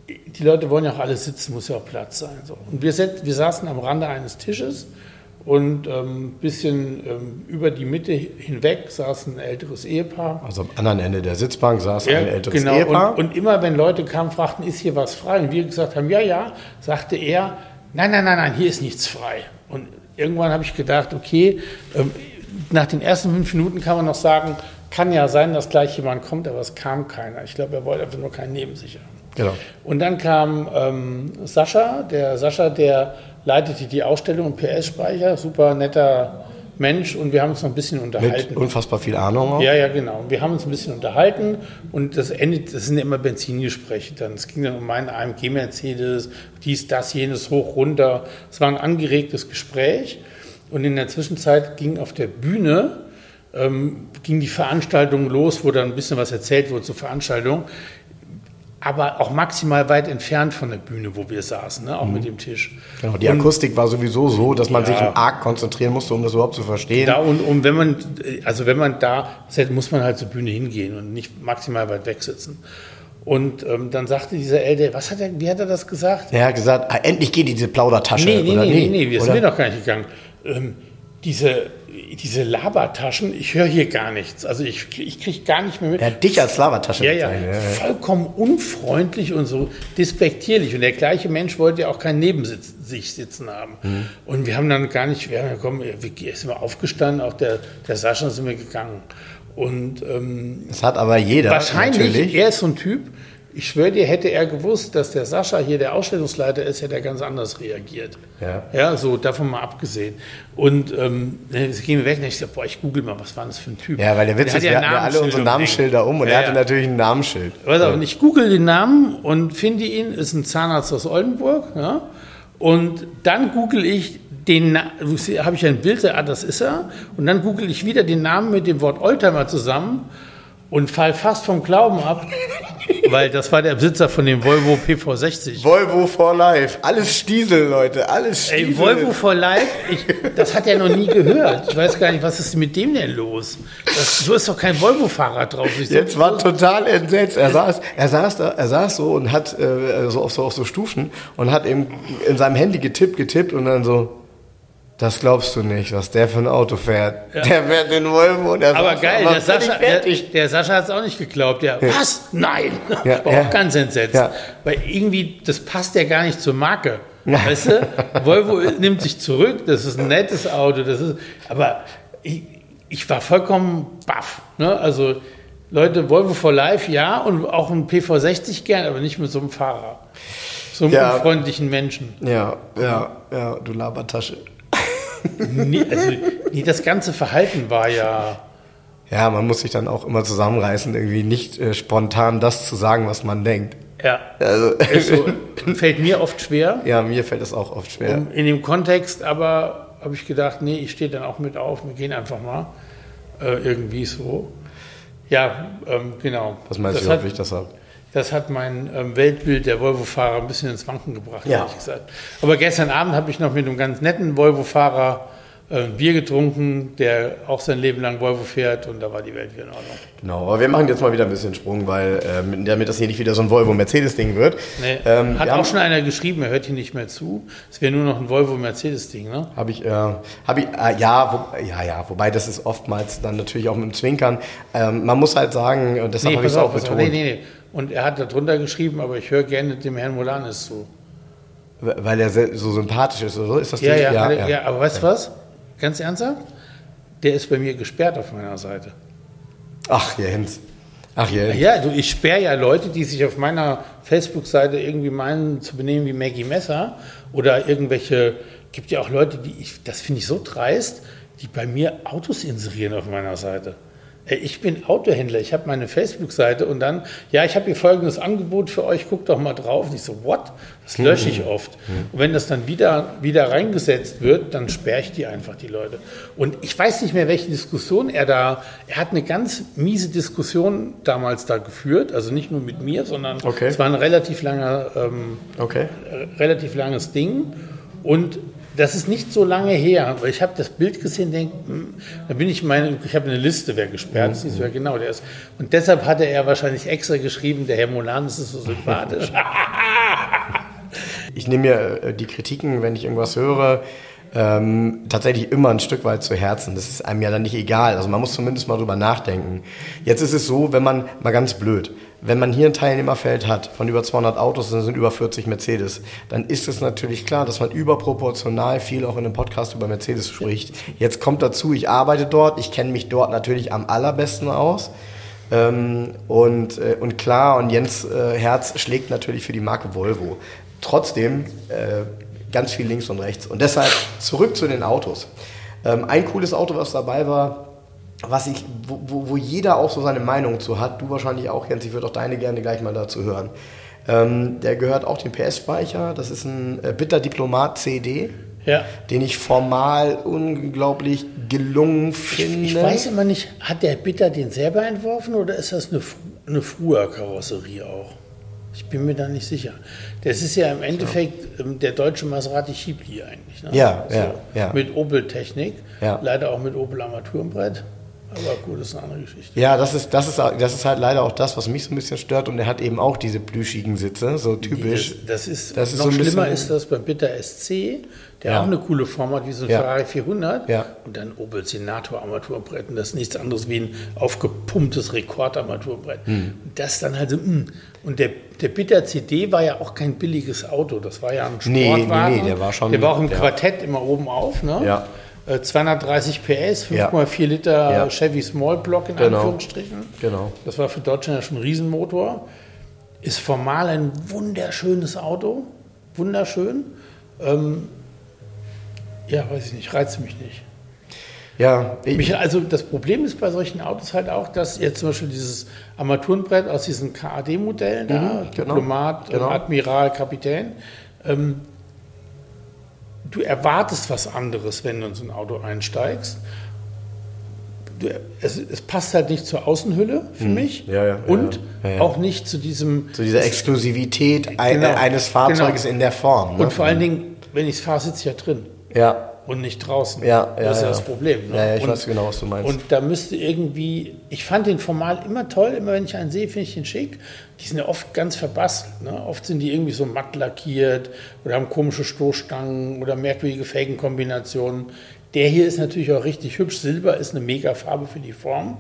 die Leute wollen ja auch alle sitzen, muss ja auch Platz sein. So. Und wir, wir saßen am Rande eines Tisches und ein ähm, bisschen ähm, über die Mitte hinweg saß ein älteres Ehepaar. Also am anderen Ende der Sitzbank saß ja, ein älteres genau. Ehepaar. Und, und, immer wenn Leute kamen, fragten, ist hier was frei? Und wir gesagt haben, ja, ja, sagte er, nein, nein, nein, nein, hier ist nichts frei. Und irgendwann habe ich gedacht, okay, ähm, nach den ersten fünf Minuten kann man noch sagen, kann ja sein, dass gleich jemand kommt, aber es kam keiner. Ich glaube, er wollte einfach nur keinen neben sich haben. Genau. Und dann kam ähm, Sascha, der Sascha, der leitete die Ausstellung im PS-Speicher, super netter Mensch und wir haben uns noch ein bisschen unterhalten. Mit unfassbar viel Ahnung auch. Ja, ja, genau. Wir haben uns ein bisschen unterhalten und das endet, das sind ja immer Benzingespräche dann. Es ging dann um meinen AMG Mercedes, dies, das, jenes, hoch, runter. Es war ein angeregtes Gespräch und in der Zwischenzeit ging auf der Bühne ähm, ging die Veranstaltung los, wo dann ein bisschen was erzählt wurde zur Veranstaltung aber auch maximal weit entfernt von der Bühne, wo wir saßen, ne? auch mit dem Tisch. Genau, die Und Akustik war sowieso so, dass man sich Ja. arg konzentrieren musste, um das überhaupt zu verstehen. Da und, und wenn man, also wenn man da, muss man halt zur Bühne hingehen und nicht maximal weit weg sitzen. Und ähm, dann sagte dieser Ältere, was hat er, wie hat er das gesagt? Er hat gesagt, ah, endlich geht diese Plaudertasche. Nee, nee, oder nee, nee, nee, wir sind wir noch gar nicht gegangen. Ähm, diese, diese Labertaschen, ich höre hier gar nichts. Also ich, ich kriege gar nicht mehr mit. Hat dich als Lavatasche Ja, ja, bezeichnet. vollkommen unfreundlich und so despektierlich. Und der gleiche Mensch wollte ja auch keinen neben sich sitzen haben. Mhm. Und wir haben dann gar nicht, wir haben ja, komm, wir sind wir aufgestanden, auch der, der Sascha sind wir gegangen. Und ähm, Das hat aber jeder. wahrscheinlich, Natürlich. er ist so ein Typ, ich schwöre dir, hätte er gewusst, dass der Sascha hier der Ausstellungsleiter ist, hätte er ganz anders reagiert. Ja. Ja, so davon mal abgesehen. Und ähm, dann gehen wir weg und ich sage, boah, ich google mal, was war das für ein Typ? Ja, weil der Witz hat ist, wir hatten ja alle unsere. Namensschilder um und Ja, er hatte ja. natürlich ein Namensschild. Auf, und ich google den Namen und finde ihn, ist ein Zahnarzt aus Oldenburg. Ja? Und dann google ich den, habe ich ein Bild, ah, das ist er. Und dann google ich wieder den Namen mit dem Wort Oldtimer zusammen und fall fast vom Glauben ab, weil das war der Besitzer von dem Volvo PV60. Volvo for Life. Alles Stiesel, Leute. Alles Stiesel. Ey, Volvo for Life, ich, das hat er noch nie gehört. Ich weiß gar nicht, was ist mit dem denn los? Das, so ist doch kein Volvo-Fahrrad drauf. Ich Jetzt war total entsetzt. Er saß, er saß da, er saß so und hat äh, so, auf so auf so Stufen und hat eben in seinem Handy getippt, getippt und dann so. Das glaubst du nicht, was der für ein Auto fährt. Der fährt den Volvo der Aber saß geil, der Sascha, der, der Sascha hat es auch nicht geglaubt. Der, was? Nein. Ja, War ja. auch ganz entsetzt. Ja. Weil irgendwie, das passt ja gar nicht zur Marke. Weißt du? Volvo nimmt sich zurück, das ist ein nettes Auto. Das ist, aber ich, ich war vollkommen baff. Ne? Also, Leute, Volvo for Life, ja, und auch ein PV60 gern, aber nicht mit so einem Fahrer. So einem Ja. unfreundlichen Menschen. Ja, ja, ja, du Labertasche. Nee, also, nee, das ganze Verhalten war ja. Ja, man muss sich dann auch immer zusammenreißen, irgendwie nicht äh, spontan das zu sagen, was man denkt. Ja, Also, ist so, fällt mir oft schwer. ja, mir fällt das auch oft schwer. Um, in dem Kontext aber habe ich gedacht, nee, ich stehe dann auch mit auf, wir gehen einfach mal. Äh, irgendwie so. Ja, ähm, genau. Was meinst das du, ob ich das habe? Das hat mein ähm, Weltbild der Volvo-Fahrer ein bisschen ins Wanken gebracht, Ja. ehrlich gesagt. Aber gestern Abend habe ich noch mit einem ganz netten Volvo-Fahrer Bier getrunken, der auch sein Leben lang Volvo fährt und da war die Welt wieder in Ordnung. Genau, aber wir machen jetzt mal wieder ein bisschen Sprung, weil ähm, damit das hier nicht wieder so ein Volvo-Mercedes-Ding wird. Nee, Ähm, hat wir auch haben- schon einer geschrieben, er hört hier nicht mehr zu. Es wäre nur noch ein Volvo-Mercedes-Ding, ne? Habe ich, äh, habe ich, äh, ja, wo, ja, ja, wobei das ist oftmals dann natürlich auch mit dem Zwinkern. Ähm, man muss halt sagen, und deshalb Nee, habe ich es auch auf. betont, Nee, nee, nee. Und er hat darunter geschrieben, aber ich höre gerne dem Herrn Molanis zu. weil er so sympathisch ist oder so. Ist das Ja, die- ja, ja, ja, aber weißt du was? Ganz ernsthaft? Der ist bei mir gesperrt auf meiner Seite. Ach, Jens. Ach, Jens. Ja, du, ich sperre ja Leute, die sich auf meiner Facebook-Seite irgendwie meinen zu benehmen wie Maggie Messer oder irgendwelche, gibt ja auch Leute, die ich, das finde ich so dreist, die bei mir Autos inserieren auf meiner Seite. Ich bin Autohändler, ich habe meine Facebook-Seite und dann, ja, ich habe hier folgendes Angebot für euch, guckt doch mal drauf. Und ich so, what? Das lösche ich oft. Und wenn das dann wieder, wieder reingesetzt wird, dann sperre ich die einfach, die Leute. Und ich weiß nicht mehr, welche Diskussion er da, er hat eine ganz miese Diskussion damals da geführt, also nicht nur mit mir, sondern Okay. es war ein relativ langer, ähm, Okay. äh, relativ langes Ding. Und das ist nicht so lange her, weil ich habe das Bild gesehen, denke, da bin ich meine, ich habe eine Liste, wer gesperrt ist, nicht so, ja genau, der ist. Und deshalb hatte er wahrscheinlich extra geschrieben, der Herr Molanis ist so sympathisch. Ich nehme mir äh, die Kritiken, wenn ich irgendwas höre, ähm, tatsächlich immer ein Stück weit zu Herzen. Das ist einem ja dann nicht egal. Also man muss zumindest mal drüber nachdenken. Jetzt ist es so, wenn man, mal ganz blöd, wenn man hier ein Teilnehmerfeld hat von über 200 Autos, dann sind über 40 Mercedes, dann ist es natürlich klar, dass man überproportional viel auch in einem Podcast über Mercedes spricht. Jetzt kommt dazu, ich arbeite dort, ich kenne mich dort natürlich am allerbesten aus. Ähm, und, äh, und klar, und Jens äh, Herz schlägt natürlich für die Marke Volvo. Trotzdem äh, ganz viel links und rechts. Und deshalb zurück zu den Autos. Ähm, ein cooles Auto, was dabei war, was ich, wo, wo, wo jeder auch so seine Meinung zu hat, du wahrscheinlich auch, Jens, ich würde auch deine gerne gleich mal dazu hören. Ähm, der gehört auch dem PS-Speicher, das ist ein äh, Bitter Diplomat CD, ja. den ich formal unglaublich gelungen finde. Ich weiß immer nicht, hat der Bitter den selber entworfen oder ist das eine, eine früher Karosserie auch? Ich bin mir da nicht sicher. Das ist ja im Endeffekt ähm, der deutsche Maserati Schibli eigentlich. Ne? Ja, ja, ja. Mit Opel-Technik, Ja. leider auch mit Opel Armaturenbrett. Aber gut, das ist eine andere Geschichte. Ja, das ist, das, ist, das ist halt leider auch das, was mich so ein bisschen stört. Und er hat eben auch diese plüschigen Sitze, so typisch. Das, das ist, Das ist noch so schlimmer ist das beim Bitter SC, der Ja. auch eine coole Form hat, wie so ein Ja. Ferrari 400. Ja. Und dann Opel Senator Armaturenbrett. Und das ist nichts anderes wie ein aufgepumptes Rekordarmaturenbrett. Hm. Und das dann halt so, mm. Und der, der Bitter CD war ja auch kein billiges Auto. Das war ja ein Nee, nee, Sportwagen. nee, der war schon- Der war auch im. Quartett immer oben auf. Ne? Ja. Äh, 230 PS, Ja. 5,4 Liter Ja. Chevy Small Block in Genau. Anführungsstrichen. Genau. Das war für Deutschland ja schon ein Riesenmotor. Ist formal ein wunderschönes Auto. Wunderschön. Ähm, ja, weiß ich nicht, reizt mich nicht. Ja, ich, Mich, also das Problem ist bei solchen Autos halt auch, dass jetzt zum Beispiel dieses Armaturenbrett aus diesen KAD-Modellen, da, Mhm, genau, Diplomat, genau. Admiral, Kapitän, ähm, du erwartest was anderes, wenn du in so ein Auto einsteigst. Du, es, es passt halt nicht zur Außenhülle für mich Mhm. Ja, ja, und ja, auch nicht zu diesem so diese Exklusivität ein, Genau, eines Fahrzeuges genau. in der Form. Ne? und vor allen Dingen, wenn ich es fahre, sitze ich ja drin Ja, und nicht draußen. Ja, ja, das ist ja ja. das Problem. Ne? Ja, ja, ich und, weiß genau, was du meinst. Und da müsste irgendwie, ich fand den formal immer toll, immer wenn ich einen sehe, finde ich den schick. Die sind ja oft ganz verbastelt. Ne? Oft sind die irgendwie so matt lackiert oder haben komische Stoßstangen oder merkwürdige Felgenkombinationen. Der hier ist natürlich auch richtig hübsch. Silber ist eine mega Farbe für die Form.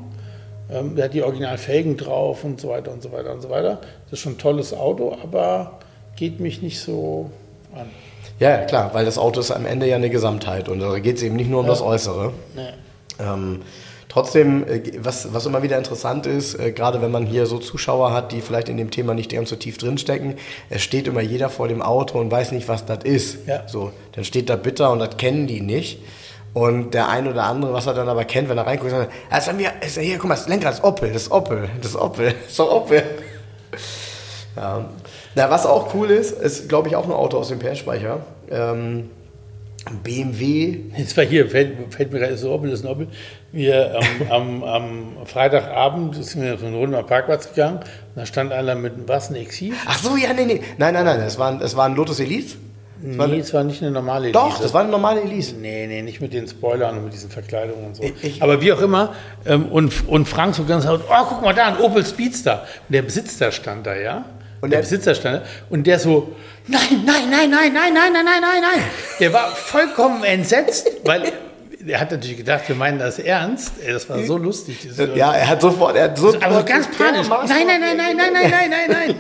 Ähm, der hat die Originalfelgen drauf und so weiter und so weiter und so weiter. Das ist schon ein tolles Auto, aber geht mich nicht so an. Ja, ja, klar, weil das Auto ist am Ende ja eine Gesamtheit und da geht es eben nicht nur um das Äußere. Nee. Ähm, trotzdem, äh, was, was immer wieder interessant ist, äh, gerade wenn man hier so Zuschauer hat, die vielleicht in dem Thema nicht ganz so tief drinstecken, es steht immer jeder vor dem Auto und weiß nicht, was das ist. Ja. So, dann steht da bitter und das kennen die nicht. Und der ein oder andere, was er dann aber kennt, wenn er reinguckt, sagt, er, das ist mir, ist, hier, guck mal, das Lenkrad ist Opel, das ist Opel, das ist Opel, das ist Opel. Ja. Na, was auch cool ist, ist, glaube ich, auch ein Auto aus dem PS-Speicher. Ähm, BMW Jetzt war hier, fällt, fällt mir gerade so Opel, das ist ein Opel. Wir ähm, am, am Freitagabend sind wir von Runde am Parkplatz gegangen. Da stand einer mit einem was, ein Exil. Ach so, ja, nee, nee. Nein, nein, nein. Es war, ein- es war ein Lotus Elise. Es war Nee, eine, es war nicht eine normale doch, Elise. das war eine normale Elise. Nee, nee, nicht mit den Spoilern und mit diesen Verkleidungen und so. Ich- Aber wie auch immer. Ähm, und, und Frank so ganz laut, oh, guck mal da, ein Opel Speedster. Und der Besitzer stand da, ja? Und der der- Besitzer stand. Und der so, nein, nein, nein, nein, nein, nein, nein, nein, nein, nein. Der war vollkommen entsetzt, weil er hat natürlich gedacht, wir meinen das ernst. Das war so lustig. Ja, er hat sofort, er hat so Aber ganz panisch. Nein, nein, nein, nein, nein, nein, nein, nein, nein.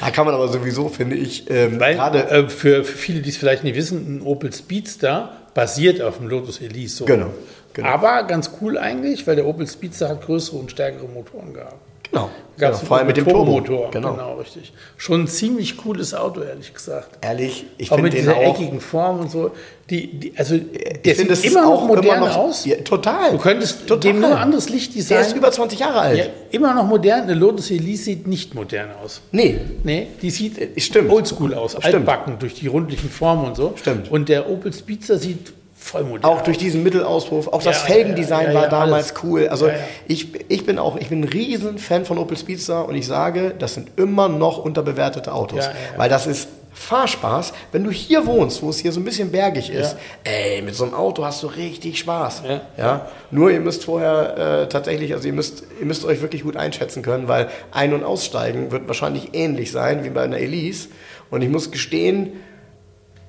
Da kann man aber sowieso, finde ich, ähm, Weil gerade. äh, für, für viele, die es vielleicht nicht wissen, ein Opel Speedster basiert auf dem Lotus Elise. So. Genau, genau. Aber ganz cool eigentlich, weil der Opel Speedster hat größere und stärkere Motoren gehabt. Genau. Gab's genau. Vor allem mit dem Turbo. Turbomotor. Genau. genau, richtig. Schon ein ziemlich cooles Auto, ehrlich gesagt. Ehrlich, ich auch finde mit den dieser auch. eckigen Form und so. Die, die, also, der sieht ist immer noch modern immer noch, aus. Ja, total. Du könntest total. dem nur anderes Lichtdesign. Der ist über 20 Jahre alt. ja, immer noch modern. Eine Lotus Elise sieht nicht modern aus. Nee. Nee, die sieht stimmt. oldschool aus, Stimmt. altbacken durch die rundlichen Formen und so. Stimmt. Und der Opel Speedster sieht voll modern Auch durch diesen Mittelauspuff, auch das Ja, Felgendesign ja, ja, war ja, damals alles. cool. Also Ja, ja. Ich, ich bin auch, ich bin ein riesen Fan von Opel Speedster und ich sage, das sind immer noch unterbewertete Autos. Ja, ja, ja. Weil das ist Fahrspaß. Wenn du hier wohnst, wo es hier so ein bisschen bergig ist, ey, mit so einem Auto hast du richtig Spaß. Ja. Ja? Nur ihr müsst vorher äh, tatsächlich, also ihr müsst, ihr müsst euch wirklich gut einschätzen können, weil Ein- und Aussteigen wird wahrscheinlich ähnlich sein wie bei einer Elise. Und ich muss gestehen,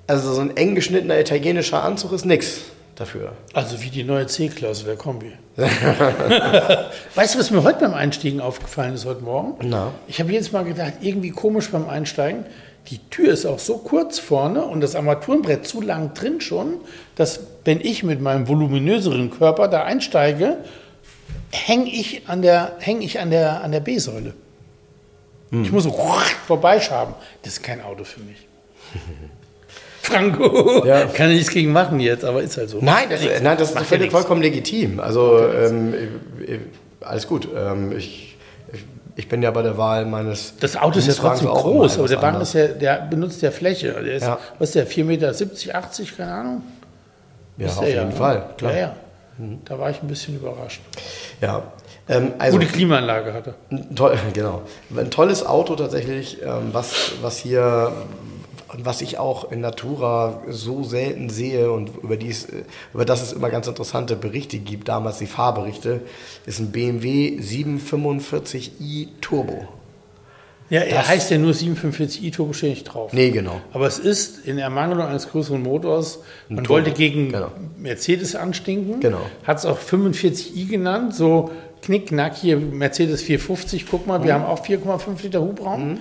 also so ein eng geschnittener italienischer Anzug ist nix dafür. Also wie die neue C-Klasse der Kombi. weißt du, was mir heute beim Einstiegen aufgefallen ist heute Morgen? Na? Ich habe jedes Mal gedacht, irgendwie komisch beim Einsteigen. Die Tür ist auch so kurz vorne und das Armaturenbrett zu lang drin schon, dass wenn ich mit meinem voluminöseren Körper da einsteige, hänge ich an der, häng ich an der, an der B-Säule. Ich muss so vorbeischaben. Das ist kein Auto für mich. Franco, Ja. kann ich nichts gegen machen jetzt, aber ist halt so. Nein, das, Nichts. nein, das ist ja völlig vollkommen legitim. Also ähm, äh, äh, alles gut. Ähm, ich, ich, bin ja bei der Wahl meines. Das Auto ist ja trotzdem groß, aber der Wagen anders. ist ja, der benutzt ja Fläche. Der ist, Ja. was ist der, 4,70 Meter, 80, keine Ahnung? Ja, Ist auf jeden ne? Fall, klar. Ja, ja. Da war ich ein bisschen überrascht. Ja. Ähm, also, Gute Klimaanlage hatte. Ein toll, genau. Ein tolles Auto tatsächlich, ähm, was, was hier, was ich auch in Natura so selten sehe und über, dies, über das es immer ganz interessante Berichte gibt, damals die Fahrberichte, ist ein BMW 745i Turbo. Ja, er Das- heißt ja nur 745i Turbo steht nicht drauf. Nee, genau. Aber es ist in Ermangelung eines größeren Motors, man Turbo, wollte gegen genau. Mercedes anstinken, Genau. hat es auch 45i genannt, so knickknack hier Mercedes 450, guck mal, Mhm. wir haben auch 4,5 Liter Hubraum.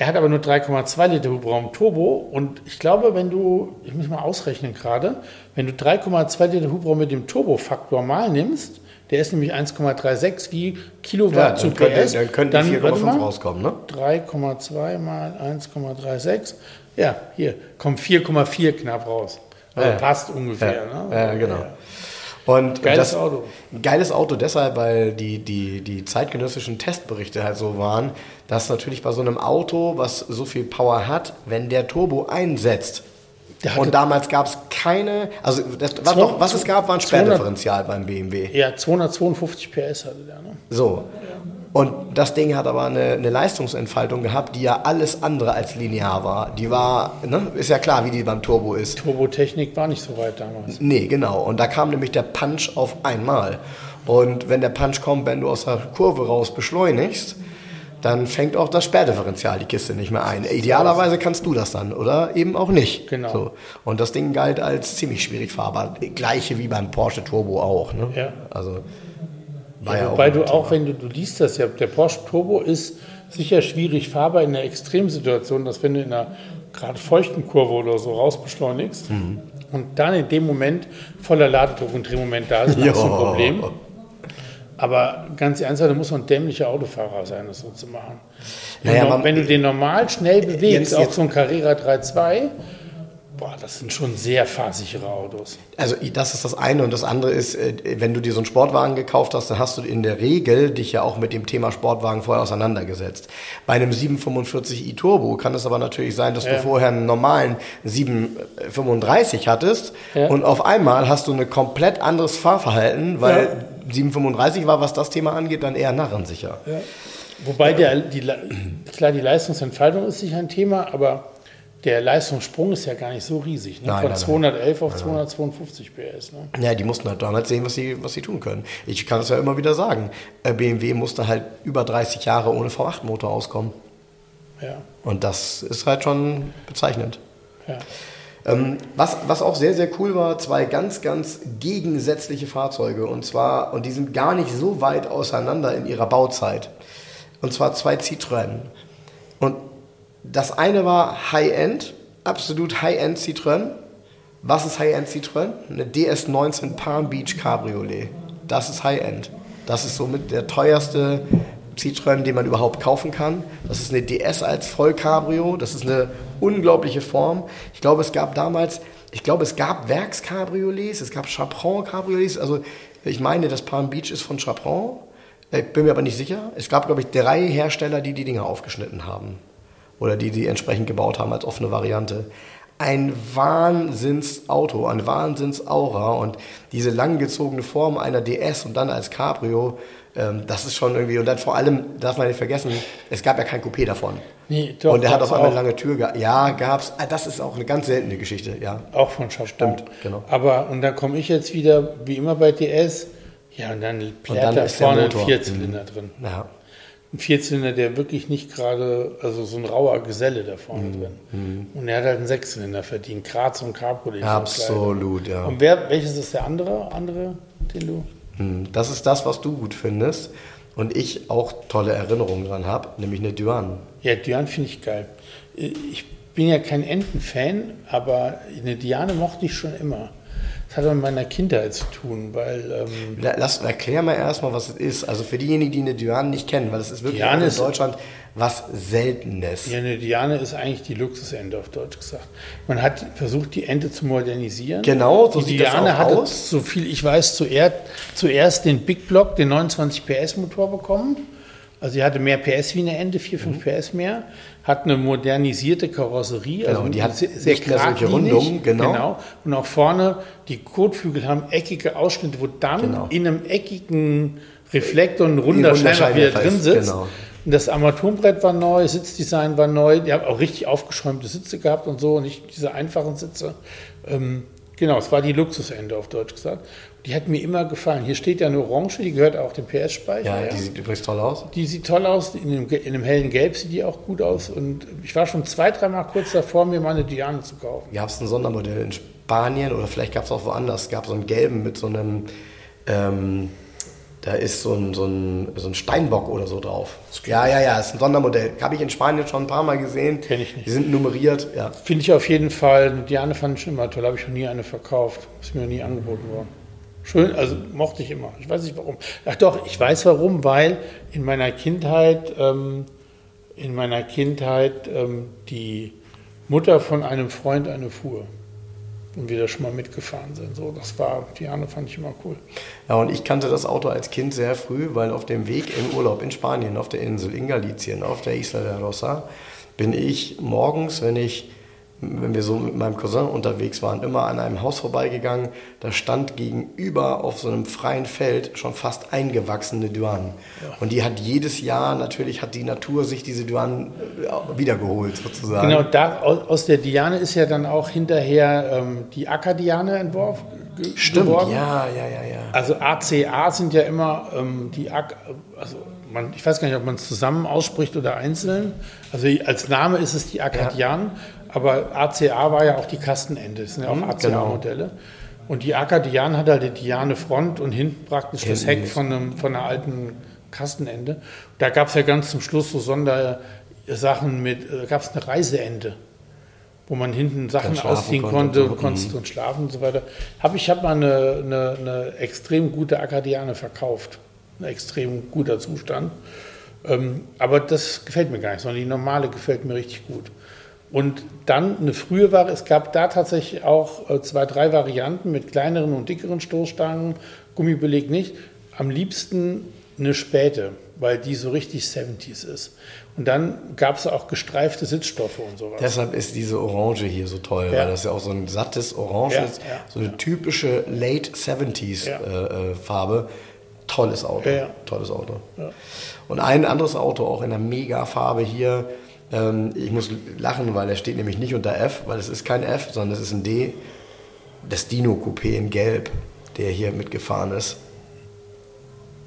Er hat aber nur 3,2 Liter Hubraum Turbo und ich glaube, wenn du, ich muss mal ausrechnen gerade, wenn du 3,2 Liter Hubraum mit dem Turbofaktor mal nimmst, der ist nämlich 1,36 wie Kilowatt Ja, zu dann könnte, PS. dann könnte warte 4,5 mal. rauskommen, ne? 3,2 mal 1,36. Ja, hier kommt 4,4 knapp raus. Also Ja, ja. passt ungefähr. Ja, ne? ja, genau. Und Geiles das, Auto. Geiles Auto deshalb, weil die, die, die zeitgenössischen Testberichte halt so waren, dass natürlich bei so einem Auto, was so viel Power hat, wenn der Turbo einsetzt, und damals gab es keine, also das, was, Zwei- doch, was es gab, war ein 200 Sperrdifferential beim BMW. Ja, 252 PS hatte der. Ne? So. Und das Ding hat aber eine, eine Leistungsentfaltung gehabt, die ja alles andere als linear war. Die war, ne, ist ja klar, wie die beim Turbo ist. Turbotechnik war nicht so weit damals. Nee, genau. Und da kam nämlich der Punch auf einmal. Und wenn der Punch kommt, wenn du aus der Kurve raus beschleunigst, dann fängt auch das Sperrdifferential die Kiste nicht mehr ein. Idealerweise kannst du das dann, oder eben auch nicht. Genau. So. Und das Ding galt als ziemlich schwierig fahrbar. Gleiche wie beim Porsche Turbo auch. Ne? Ja. Also Ja, wobei auch du auch, wenn du, du liest das ja, der Porsche Turbo ist sicher schwierig fahrbar in einer Extremsituation, dass wenn du in einer gerade feuchten Kurve oder so rausbeschleunigst Mhm. und dann in dem Moment voller Ladedruck und Drehmoment da ist, dann hast du ein. Problem. Aber ganz ernsthaft, da muss man ein dämlicher Autofahrer sein, das so zu machen. Wenn, Naja, du, man- wenn du den normal schnell bewegst, Jetzt- auch jetzt- so ein Carrera 3.2, boah, das sind schon sehr fahrsichere Autos. Also das ist das eine und das andere ist, äh, wenn du dir so einen Sportwagen gekauft hast, dann hast du in der Regel dich ja auch mit dem Thema Sportwagen vorher auseinandergesetzt. Bei einem 745i Turbo kann es aber natürlich sein, dass du Ja. vorher einen normalen 735 hattest Ja. und auf einmal hast du ein komplett anderes Fahrverhalten, weil 735 war, was das Thema angeht, dann eher narrensicher. Wobei der, die, klar, die Leistungsentfaltung ist sicher ein Thema, aber der Leistungssprung ist ja gar nicht so riesig. Ne? Nein, Von nein, nein. 211 auf 252 PS. Ne? Ja, die mussten halt damals sehen, was sie, was sie tun können. Ich kann es ja immer wieder sagen. Äh, BMW musste halt über 30 Jahre ohne V8-Motor auskommen. Ja, Und das ist halt schon bezeichnend. ja. Ähm, was, was auch sehr, sehr cool war, zwei ganz, ganz gegensätzliche Fahrzeuge. Und zwar, und die sind gar nicht so weit auseinander in ihrer Bauzeit. Und zwar zwei Citroën. Und das eine war High-End, absolut High-End Citroën. Was ist High-End Citroën? Eine DS19 Palm Beach Cabriolet. Das ist High-End. Das ist somit der teuerste Citroën, den man überhaupt kaufen kann. Das ist eine DS als Vollcabrio. Das ist eine unglaubliche Form. Ich glaube, es gab damals, ich glaube, es gab Werkscabriolets, es gab Chaperon-Cabriolets. Also ich meine, das Palm Beach ist von Chaperon. Ich bin mir aber nicht sicher. Es gab, glaube ich, drei Hersteller, die die Dinger aufgeschnitten haben. Oder die die entsprechend gebaut haben als offene Variante. Ein Wahnsinnsauto, ein Wahnsinnsaura und diese langgezogene Form einer DS und dann als Cabrio, ähm, das ist schon irgendwie, und dann vor allem, darf man nicht vergessen, es gab ja kein Coupé davon. Nee, doch, und er hat auf einmal eine lange Tür gehabt. Ja, gab's. Ah, Das ist auch eine ganz seltene Geschichte, ja. Auch von Chapeau. Stimmt, genau. Aber, und dann komme ich jetzt wieder, wie immer bei DS, ja, und dann dann da ist der vorne ein. Vierzylinder drin. ja. Ein Vierzylinder, der wirklich nicht gerade, also so ein rauer Geselle da vorne Mhm. drin. Und er hat halt einen Sechszylinder verdient. Cabriolet. so ein Absolut, ja. Und wer, welches ist der andere, andere, den du? Hm, Das ist das, was du gut findest und ich auch tolle Erinnerungen dran habe, nämlich eine Duan. Ja, Diane finde ich geil. Ich bin ja kein Enten-Fan, aber eine Diane mochte ich schon immer. Das hat mit meiner Kindheit zu tun, weil ähm, La- Lass, erklär mal erstmal, was es ist. Also für diejenigen, die eine Duan nicht kennen, weil es ist wirklich auch in ist- Deutschland was Seltenes. ja, eine Diane ist eigentlich die Luxusente auf Deutsch gesagt. Man hat versucht, die Ente zu modernisieren. Genau, so die sieht das Diane auch hatte, aus. so viel ich weiß, zuerst, zuerst den Big Block, den 29 PS Motor bekommen Also sie hatte mehr PS wie eine Ente, 4, 5 PS mehr, hat eine modernisierte Karosserie, Genau, also die hat sehr, sehr solche Rundungen, genau. Und auch vorne, die Kotflügel haben eckige Ausschnitte, wo dann Genau. in einem eckigen Reflektor ein runder Scheinwerfer wieder drin sitzt. genau. Und das Armaturenbrett war neu, Sitzdesign war neu, die haben auch richtig aufgeschäumte Sitze gehabt und so, nicht diese einfachen Sitze. Ähm, genau, es war die Luxusende auf Deutsch gesagt. Die hat mir immer gefallen. Hier steht ja eine Orange, die gehört auch dem PS-Speicher. Ja, die sieht übrigens toll aus. Die sieht toll aus, in einem, in einem hellen Gelb sieht die auch gut aus. Und ich war schon zwei, dreimal kurz davor, mir mal eine Diane zu kaufen. Gab es ein Sondermodell in Spanien oder vielleicht gab es auch woanders. Es gab so einen gelben mit so einem, ähm, da ist so ein, so, ein, so ein Steinbock oder so drauf. Ja, ja, ja, ist ein Sondermodell. Habe ich in Spanien schon ein paar Mal gesehen. Kenn ich nicht. Die sind nummeriert, ja. Finde ich auf jeden Fall, eine Diane fand ich schon immer toll, habe ich noch nie eine verkauft. Ist mir noch nie angeboten worden. Schön, also mochte ich immer. Ich weiß nicht warum. Ach doch, ich weiß warum, weil in meiner Kindheit, ähm, in meiner Kindheit ähm, die Mutter von einem Freund eine fuhr. Und wir da schon mal mitgefahren sind. So, das war, Diane fand ich immer cool. Ja, und ich kannte das Auto als Kind sehr früh, weil auf dem Weg in Urlaub in Spanien, auf der Insel, in Galicien, auf der Isla de Rosa, bin ich morgens, wenn ich, wenn wir so mit meinem Cousin unterwegs waren, immer an einem Haus vorbeigegangen. Da stand gegenüber auf so einem freien Feld schon fast eingewachsene Duanen. Und die hat jedes Jahr, natürlich hat die Natur sich diese Duanen äh, wiedergeholt, sozusagen. Genau, da, aus der Diane ist ja dann auch hinterher ähm, die Acker-Diane entworfen. Stimmt, geworden. ja, ja, ja, ja. Also ACA sind ja immer ähm, die AK, also man, ich weiß gar nicht, ob man es zusammen ausspricht oder einzeln. Also als Name ist es die Akkadian, aber ACA war ja auch die Kastenende, das sind ja auch Mhm, ACA-Modelle. Und die Akkadian hat halt die Diane Front und hinten praktisch das Hinten Heck von, einem, von einer alten Kastenende. Da gab es ja ganz zum Schluss so Sondersachen mit, äh, gab es eine Reiseende wo man hinten Sachen ausziehen konnte konnte, und so. konntest und schlafen und so weiter. Hab, ich habe mal eine, eine, eine extrem gute Akkadiane verkauft. Ein extrem guter Zustand. Ähm, aber das gefällt mir gar nicht, sondern die normale gefällt mir richtig gut. Und dann eine frühe Ware, es gab da tatsächlich auch äh, zwei, drei Varianten mit kleineren und dickeren Stoßstangen, Gummibeleg nicht. Am liebsten eine Späte, weil die so richtig 70s ist. Und dann gab es auch gestreifte Sitzstoffe und sowas. Deshalb ist diese Orange hier so toll, Ja. weil das ja auch so ein sattes Orange Ja, ist. ja, so eine typische Late 70s Ja. äh, äh, Farbe. Tolles Auto. Tolles Auto. Und ein anderes Auto, auch in der Mega-Farbe hier. Ähm, ich muss lachen, weil er steht nämlich nicht unter F, weil es ist kein F, sondern es ist ein D. Das Dino Coupé in Gelb, der hier mitgefahren ist.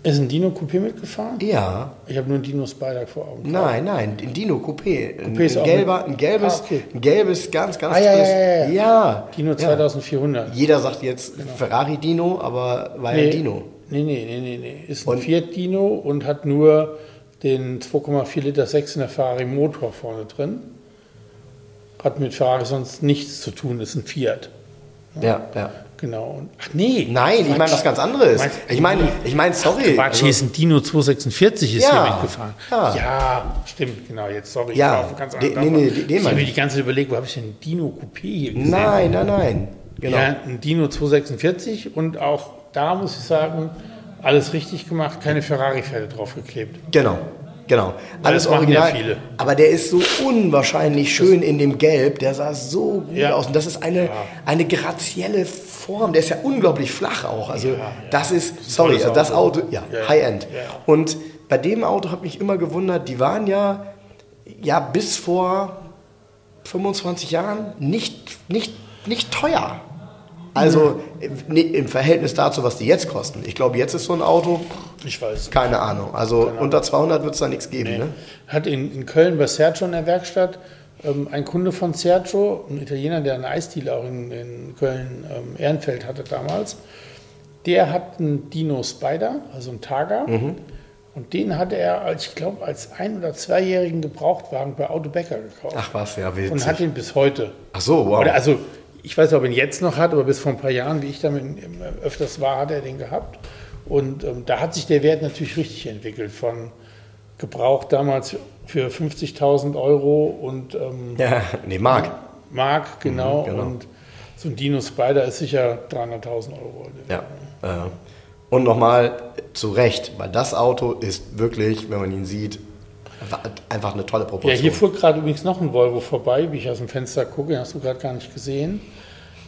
Ist ein Dino Coupé mitgefahren? Ja, Ich habe nur ein Dino Spider vor Augen. Nein, nein, ein Dino Coupé. Ein, Coupé ist ein, gelber, mit- ein, gelbes, Ah, okay. ein gelbes, ganz, ganz Ah, ja, ja, ja, ja. ja. Dino ja. 2400. Jeder sagt jetzt Ferrari Dino, aber war ja Dino. Nee, nee, nee, nee, nee. Ist ein Und- Fiat Dino und hat nur den 2,4 Liter 6 in der Ferrari Motor vorne drin. Hat mit Ferrari sonst nichts zu tun, ist ein Fiat. Ja, ja. Genau. Und, ach nee. Nein, ich meine was ganz anderes. Ich meine, ich meine, sorry. Quatsch, also- hier ist ein Dino 246 ist Ja, hier mitgefahren. ja. Ja. stimmt, genau. Jetzt, sorry, Ja, ich war auf ganz anderen nee, nee, den Ich habe mir die ganze Zeit überlegt, wo habe ich denn Dino Coupé hier gesehen? Nein, nein, nein. Genau. Ja, ein Dino 246 und auch da muss ich sagen, alles richtig gemacht, keine Ferrari-Fälle draufgeklebt. Genau. Genau. Alles das machen ja original. viele. Aber der ist so unwahrscheinlich schön in dem Gelb. Der sah so gut Ja. aus. Und das ist eine, Ja. eine grazielle Form. Der ist ja unglaublich flach auch. Also Ja, ja. das ist, sorry, tolles das Auto. Ja. High-End. Und bei dem Auto hat mich immer gewundert, die waren ja, ja bis vor 25 Jahren nicht, nicht, nicht teuer. Also Mhm. im- Verhältnis dazu, was die jetzt kosten. Ich glaube, jetzt ist so ein Auto, Ich weiß. keine Ahnung. Also unter 200 wird es da nichts geben. Ne? Hat in, in Köln bei Sergio in der Werkstatt ähm, ein Kunde von Sergio, ein Italiener, der eine Eisdiele auch in, in Köln ähm, Ehrenfeld hatte damals, der hat einen Dino Spider, also einen Targa. Mhm. Und den hatte er, als, ich glaube, als ein- oder zweijährigen Gebrauchtwagen bei Autobäcker gekauft. Ach was, ja, witzig. und hat ihn bis heute. Ach so, wow. Oder also, ich weiß nicht, ob er ihn jetzt noch hat, aber bis vor ein paar Jahren, wie ich damit öfters war, hat er den gehabt. Und ähm, da hat sich der Wert natürlich richtig entwickelt. Von gebraucht damals für 50.000 Euro und ähm, ja, nee, Mark. Mark, genau. genau. Und so ein Dino Spider ist sicher 300.000 Euro. Ja. Äh, Und nochmal zu Recht, weil das Auto ist wirklich, wenn man ihn sieht, einfach eine tolle Proportion. Ja, hier fuhr gerade übrigens noch ein Volvo vorbei, wie ich aus dem Fenster gucke, hast du gerade gar nicht gesehen.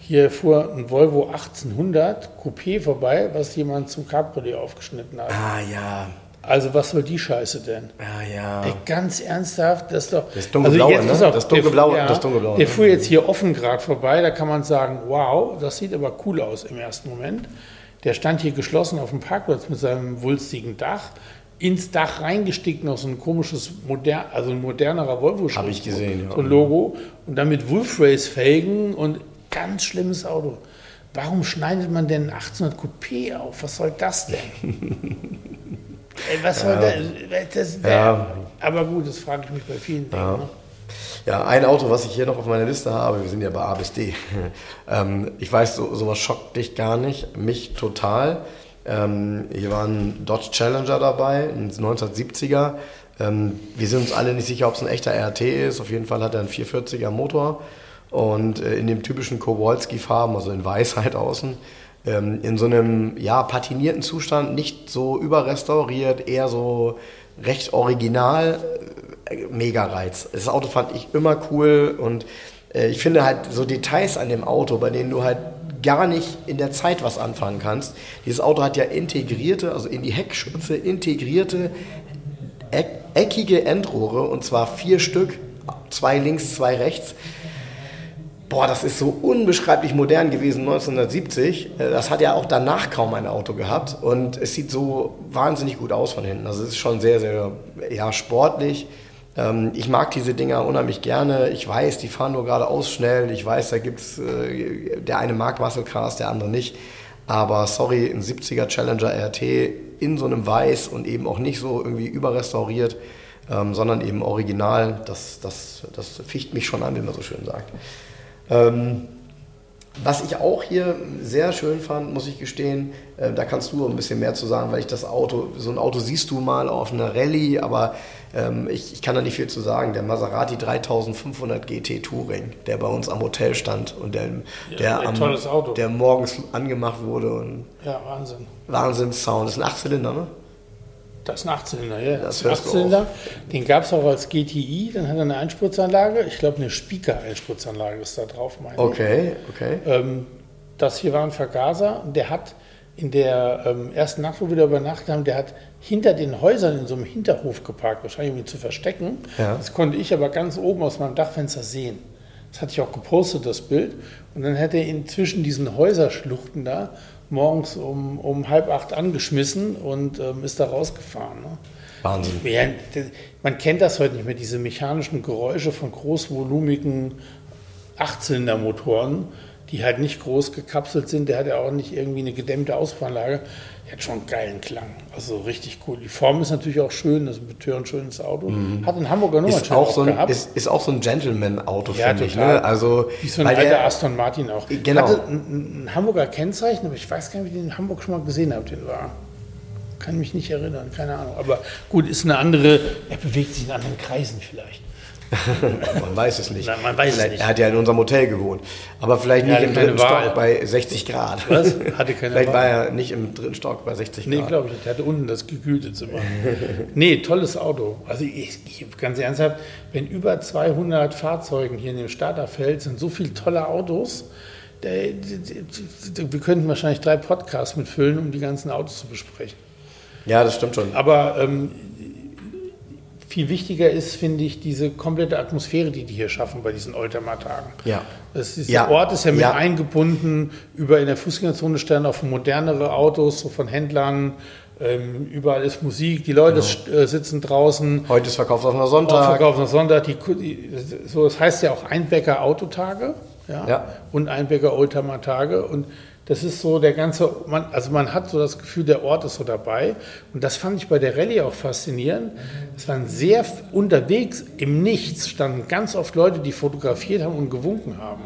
Hier fuhr ein Volvo 1800 Coupé vorbei, was jemand zum Cabriolet aufgeschnitten hat. Ah ja. Also was soll die Scheiße denn? Ja, ja. Ey, ganz ernsthaft, das ist doch. Das dunkelblaue, also ne? auf, Das dunkelblaue, der, das dunkelblaue. Der fuhr jetzt hier offen gerade vorbei, da kann man sagen, wow, das sieht aber cool aus im ersten Moment. Der stand hier geschlossen auf dem Parkplatz mit seinem wulstigen Dach. Ins Dach reingestickt noch so ein komisches, moder also ein modernerer volvo Hab ich gesehen, ja. So ein Logo. Und dann mit Wolf Race Felgen und ganz schlimmes Auto. Warum schneidet man denn ein 1800 Coupé auf? Was soll das denn? Ey, was soll das? das Ja. Aber gut, das frage ich mich bei vielen Dingen. Ja. Ne? Ja, ein Auto, was ich hier noch auf meiner Liste habe, wir sind ja bei A bis D. ähm, ich weiß, so, sowas schockt dich gar nicht, mich total. Ähm, hier war ein Dodge Challenger dabei, ein 1970er. Ähm, wir sind uns alle nicht sicher, ob es ein echter RT ist. Auf jeden Fall hat er einen 440er Motor und äh, in dem typischen Kowalski-Farben, also in Weiß halt außen. Ähm, in so einem ja, patinierten Zustand, nicht so überrestauriert, eher so recht original mega Reiz. Das Auto fand ich immer cool und äh, ich finde halt so Details an dem Auto, bei denen du halt gar nicht in der Zeit was anfangen kannst. Dieses Auto hat ja integrierte, also in die Heckschürze integrierte eck eckige Endrohre und zwar vier Stück, zwei links, zwei rechts. Boah, das ist so unbeschreiblich modern gewesen 1970. Äh, Das hat ja auch danach kaum ein Auto gehabt und es sieht so wahnsinnig gut aus von hinten. Also es ist schon sehr, sehr ja, sportlich. Ähm, Ich mag diese Dinger unheimlich gerne. Ich weiß, die fahren nur geradeaus schnell. Ich weiß, da gibt es, der eine mag Muscle Cars, der andere nicht. Aber sorry, ein 70er Challenger RT in so einem Weiß und eben auch nicht so irgendwie überrestauriert, ähm, sondern eben original, das, das, das ficht mich schon an, wie man so schön sagt. Ähm, was ich auch hier sehr schön fand, muss ich gestehen, äh, da kannst du ein bisschen mehr zu sagen, weil ich das Auto, so ein Auto siehst du mal auf einer Rallye, aber ähm, ich, ich kann da nicht viel zu sagen. Der Maserati 3500 GT Touring, der bei uns am Hotel stand und der, der, ein am, der morgens angemacht wurde und Ja, Wahnsinn. Wahnsinnssound. Das ist ein Achtzylinder, ne? Das ist ein Achtzylinder, ja. Das ist ein Achtzylinder. Den gab es auch als GTI, dann hat er eine Einspritzanlage. Ich glaube, eine Speaker-Einspritzanlage ist da drauf, meine ich. Okay, okay. Ähm, das hier war ein Vergaser und der hat in der ähm, ersten Nacht, wo wir da übernachtet haben, der hat hinter den Häusern in so einem Hinterhof geparkt, wahrscheinlich um ihn zu verstecken. Ja. Das konnte ich aber ganz oben aus meinem Dachfenster sehen. Das hatte ich auch gepostet, das Bild. Und dann hat er ihn zwischen diesen Häuserschluchten da morgens um, um halb acht angeschmissen und ähm, ist da rausgefahren. Ne? Wahnsinn. Ja, man kennt das heute nicht mehr, diese mechanischen Geräusche von großvolumigen Achtzylindermotoren, die halt nicht groß gekapselt sind. Der hat ja auch nicht irgendwie eine gedämmte Auspuffanlage. Hat schon einen geilen Klang. Also richtig cool. Die Form ist natürlich auch schön, das ist ein betörend schönes Auto. Hat in Hamburger Mhm. Ist Nummernschilder auch, so ein, gehabt. ist, ist auch so ein Gentleman-Auto, Ja, finde ich. Ne? Also, Wie so ein alter der- Aston Martin auch. Genau. Hatte ein, ein Hamburger Kennzeichen, aber ich weiß gar nicht, wie ich den in Hamburg schon mal gesehen habe, den war. Kann mich nicht erinnern, keine Ahnung. Aber gut, ist eine andere, er bewegt sich in anderen Kreisen vielleicht. Man weiß es nicht. Nein, man weiß es nicht. Er hat ja in unserem Hotel gewohnt. Aber vielleicht nicht im dritten Wahl. Stock bei 60 Grad. Was? Hatte keine vielleicht Wahl. war er nicht im dritten Stock bei 60 Nee, Grad. glaube ich nicht. Der hatte unten das gekühlte Zimmer. nee, tolles Auto. Also ich, ich, ganz ernsthaft, wenn über 200 Fahrzeugen hier in dem Starterfeld sind, so viele tolle Autos, wir könnten wahrscheinlich drei Podcasts mitfüllen, um die ganzen Autos zu besprechen. Ja, das stimmt schon. Aber ähm, viel wichtiger ist, finde ich, diese komplette Atmosphäre, die die hier schaffen bei diesen Oldtimer-Tagen. Ja. Ist, Ja. Der Ort ist ja mit Ja. eingebunden. Über in der Fußgängerzone stellen auch modernere Autos, so von Händlern. Ähm, überall ist Musik. Die Leute Genau. äh, sitzen draußen. Heute ist verkaufsoffener Sonntag. Verkaufen am Sonntag. Die, die, so, das heißt ja auch Einbecker Autotage ja, Ja. und Einbecker Oldtimer Tage. Und das ist so der ganze, man, also man hat so das Gefühl, der Ort ist so dabei. Und das fand ich bei der Rallye auch faszinierend. Es waren sehr unterwegs im Nichts standen ganz oft Leute, die fotografiert haben und gewunken haben.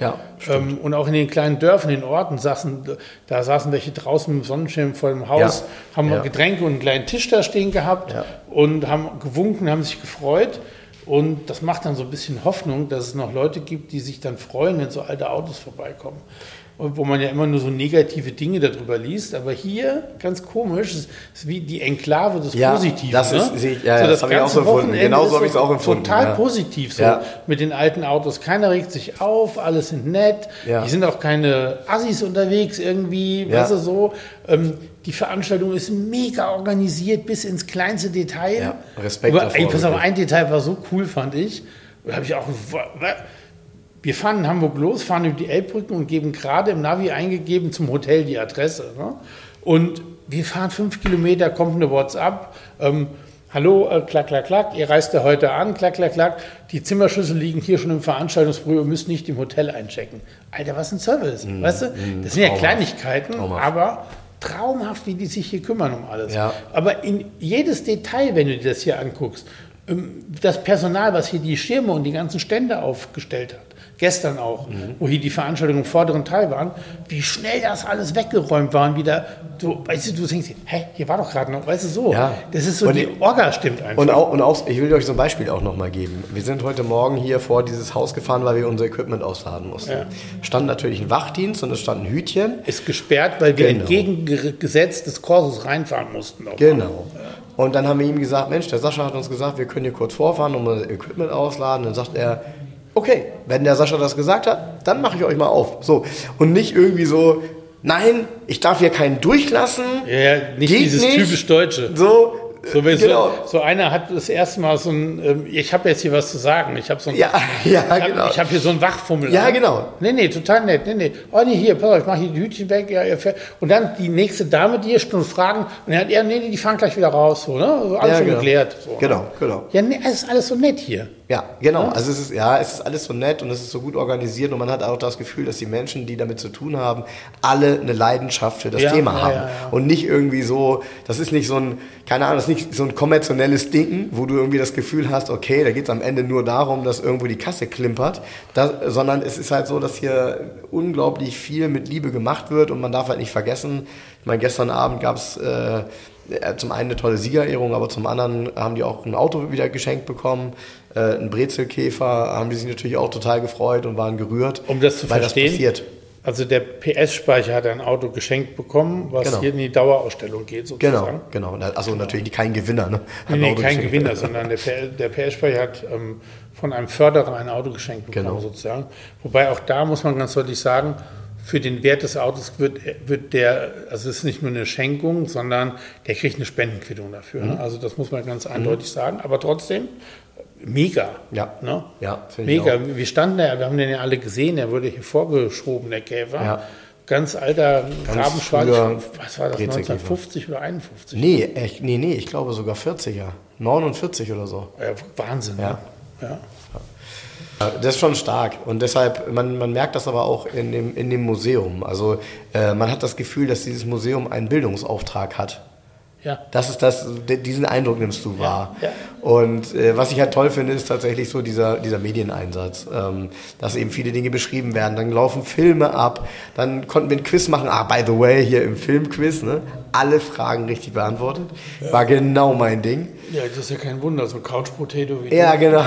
Ja, Ähm, und auch in den kleinen Dörfern, in den Orten saßen, da saßen welche draußen mit dem Sonnenschirm vor dem Haus, Ja. haben Ja. Getränke und einen kleinen Tisch da stehen gehabt Ja. und haben gewunken, haben sich gefreut. Und das macht dann so ein bisschen Hoffnung, dass es noch Leute gibt, die sich dann freuen, wenn so alte Autos vorbeikommen. Wo man ja immer nur so negative Dinge darüber liest. Aber hier, ganz komisch, ist, ist wie die Enklave des Ja, Positiven. das ne? ist- sehe ich- ja, so das habe ich auch so empfunden. Genauso habe ich es auch empfunden, Total ja. positiv so Ja. mit den alten Autos. Keiner regt sich auf, alles sind nett. Ja. Die sind auch keine Assis unterwegs irgendwie, Ja. weißt du so. Ähm, die Veranstaltung ist mega organisiert bis ins kleinste Detail. Ja, Respekt Aber, davor, ey, pass auf, ein Detail war so cool, fand ich. Da habe ich auch. Wir fahren in Hamburg los, fahren über die Elbbrücken und geben gerade im Navi eingegeben zum Hotel die Adresse. Ne? Und wir fahren fünf Kilometer, kommt eine WhatsApp. Ähm, Hallo, äh, klack, klack, klack, ihr reist ja heute an, klack, klack, klack. Die Zimmerschlüssel liegen hier schon im Veranstaltungsbüro, ihr müsst nicht im Hotel einchecken. Alter, was ein Service, weißt du? Das sind ja Mm, traumhaft. Kleinigkeiten, Traumhaft. aber traumhaft, wie die sich hier kümmern um alles. Ja. Aber in jedes Detail, wenn du dir das hier anguckst, ähm, das Personal, was hier die Schirme und die ganzen Stände aufgestellt hat, gestern auch, Mhm. wo hier die Veranstaltungen im vorderen Teil waren, wie schnell das alles weggeräumt war und wieder, so, weißt du, du denkst, hä, hier war doch gerade noch, weißt du, so. Ja. Das ist so, Und die Orga stimmt einfach. Und auch, und auch, ich will euch so ein Beispiel auch nochmal geben. Wir sind heute Morgen hier vor dieses Haus gefahren, weil wir unser Equipment ausladen mussten. Ja. Stand natürlich ein Wachdienst und es stand ein Hütchen. ist gesperrt, weil wir Genau. entgegen Ge- Gesetz des Korsos reinfahren mussten. Genau. Und dann haben wir ihm gesagt, Mensch, der Sascha hat uns gesagt, wir können hier kurz vorfahren und unser Equipment ausladen. Dann sagt er, okay, wenn der Sascha das gesagt hat, dann mache ich euch mal auf. So. Und nicht irgendwie so, nein, ich darf hier keinen durchlassen. Ja, ja, nicht Geht dieses nicht. typisch Deutsche. So, So, wenn genau. so, so einer hat das erste Mal so ein, ähm, ich habe jetzt hier was zu sagen, ich habe so ein, Ja, ja, ich habe genau. hab hier so ein Wachfummel. Ja, an. genau. Nee, nee, total nett. Nee, nee. Oh, nee, hier, pass auf, ich mache hier die Hütchen weg. Ja, ihr fährt- und dann die nächste Dame, die hier schon fragen, und er hat, ja, nee, nee, die fahren gleich wieder raus, so, ne? So, alles Ja, schon genau. geklärt. So, Genau, genau. Ja, nee, es ist alles so nett hier. Ja, genau. Also es ist, ja, es ist alles so nett und es ist so gut organisiert und man hat auch das Gefühl, dass die Menschen, die damit zu tun haben, alle eine Leidenschaft für das Ja, Thema ja, haben. ja. Und nicht irgendwie so, das ist nicht so ein, keine Ahnung, das ist nicht so ein kommerzielles Ding, wo du irgendwie das Gefühl hast, okay, da geht es am Ende nur darum, dass irgendwo die Kasse klimpert, das, sondern es ist halt so, dass hier unglaublich viel mit Liebe gemacht wird und man darf halt nicht vergessen, ich meine, gestern Abend gab es äh, zum einen eine tolle Siegerehrung, aber zum anderen haben die auch ein Auto wieder geschenkt bekommen. Äh, ein Brezelkäfer haben die sich natürlich auch total gefreut und waren gerührt. Um das zu weil verstehen, das passiert. also der PS-Speicher hat ein Auto geschenkt bekommen, was Genau. hier in die Dauerausstellung geht sozusagen. Genau, genau. Also natürlich kein Gewinner. Ne? Hat Nee, nee, kein. Gewinner, sondern der, der PS-Speicher hat ähm, von einem Förderer ein Auto geschenkt bekommen, Genau. sozusagen. Wobei auch da muss man ganz deutlich sagen, für den Wert des Autos wird, wird der, also es ist nicht nur eine Schenkung, sondern der kriegt eine Spendenquittung dafür. Mhm. Ne? Also das muss man ganz eindeutig sagen. Aber trotzdem, mega. Ja. Ne? Ja, Mega. Wir standen da, wir haben den ja alle gesehen, der wurde hier vorgeschoben, der Käfer. Ja. Ganz alter Rabenschwarz, früher was war das, Brezelkäfer. 1950 oder 51? Nee, echt, nee, nee, ich glaube sogar 40er. 49 oder so. Ja, Wahnsinn. Ja. Ne? ja. Ja, Das ist schon stark und deshalb, man, man merkt das aber auch in dem, in dem Museum. Also äh, man hat das Gefühl, dass dieses Museum einen Bildungsauftrag hat. Ja. Das ist das, diesen Eindruck nimmst du wahr. ja. Und äh, was ich halt toll finde, ist tatsächlich so dieser, dieser Medieneinsatz, ähm, dass eben viele Dinge beschrieben werden. Dann laufen Filme ab, dann konnten wir ein Quiz machen. Ah, by the way, hier im Filmquiz, ne? alle Fragen richtig beantwortet. War genau mein Ding. Ja, das ist ja kein Wunder, so Couch Potato wie Ja, genau.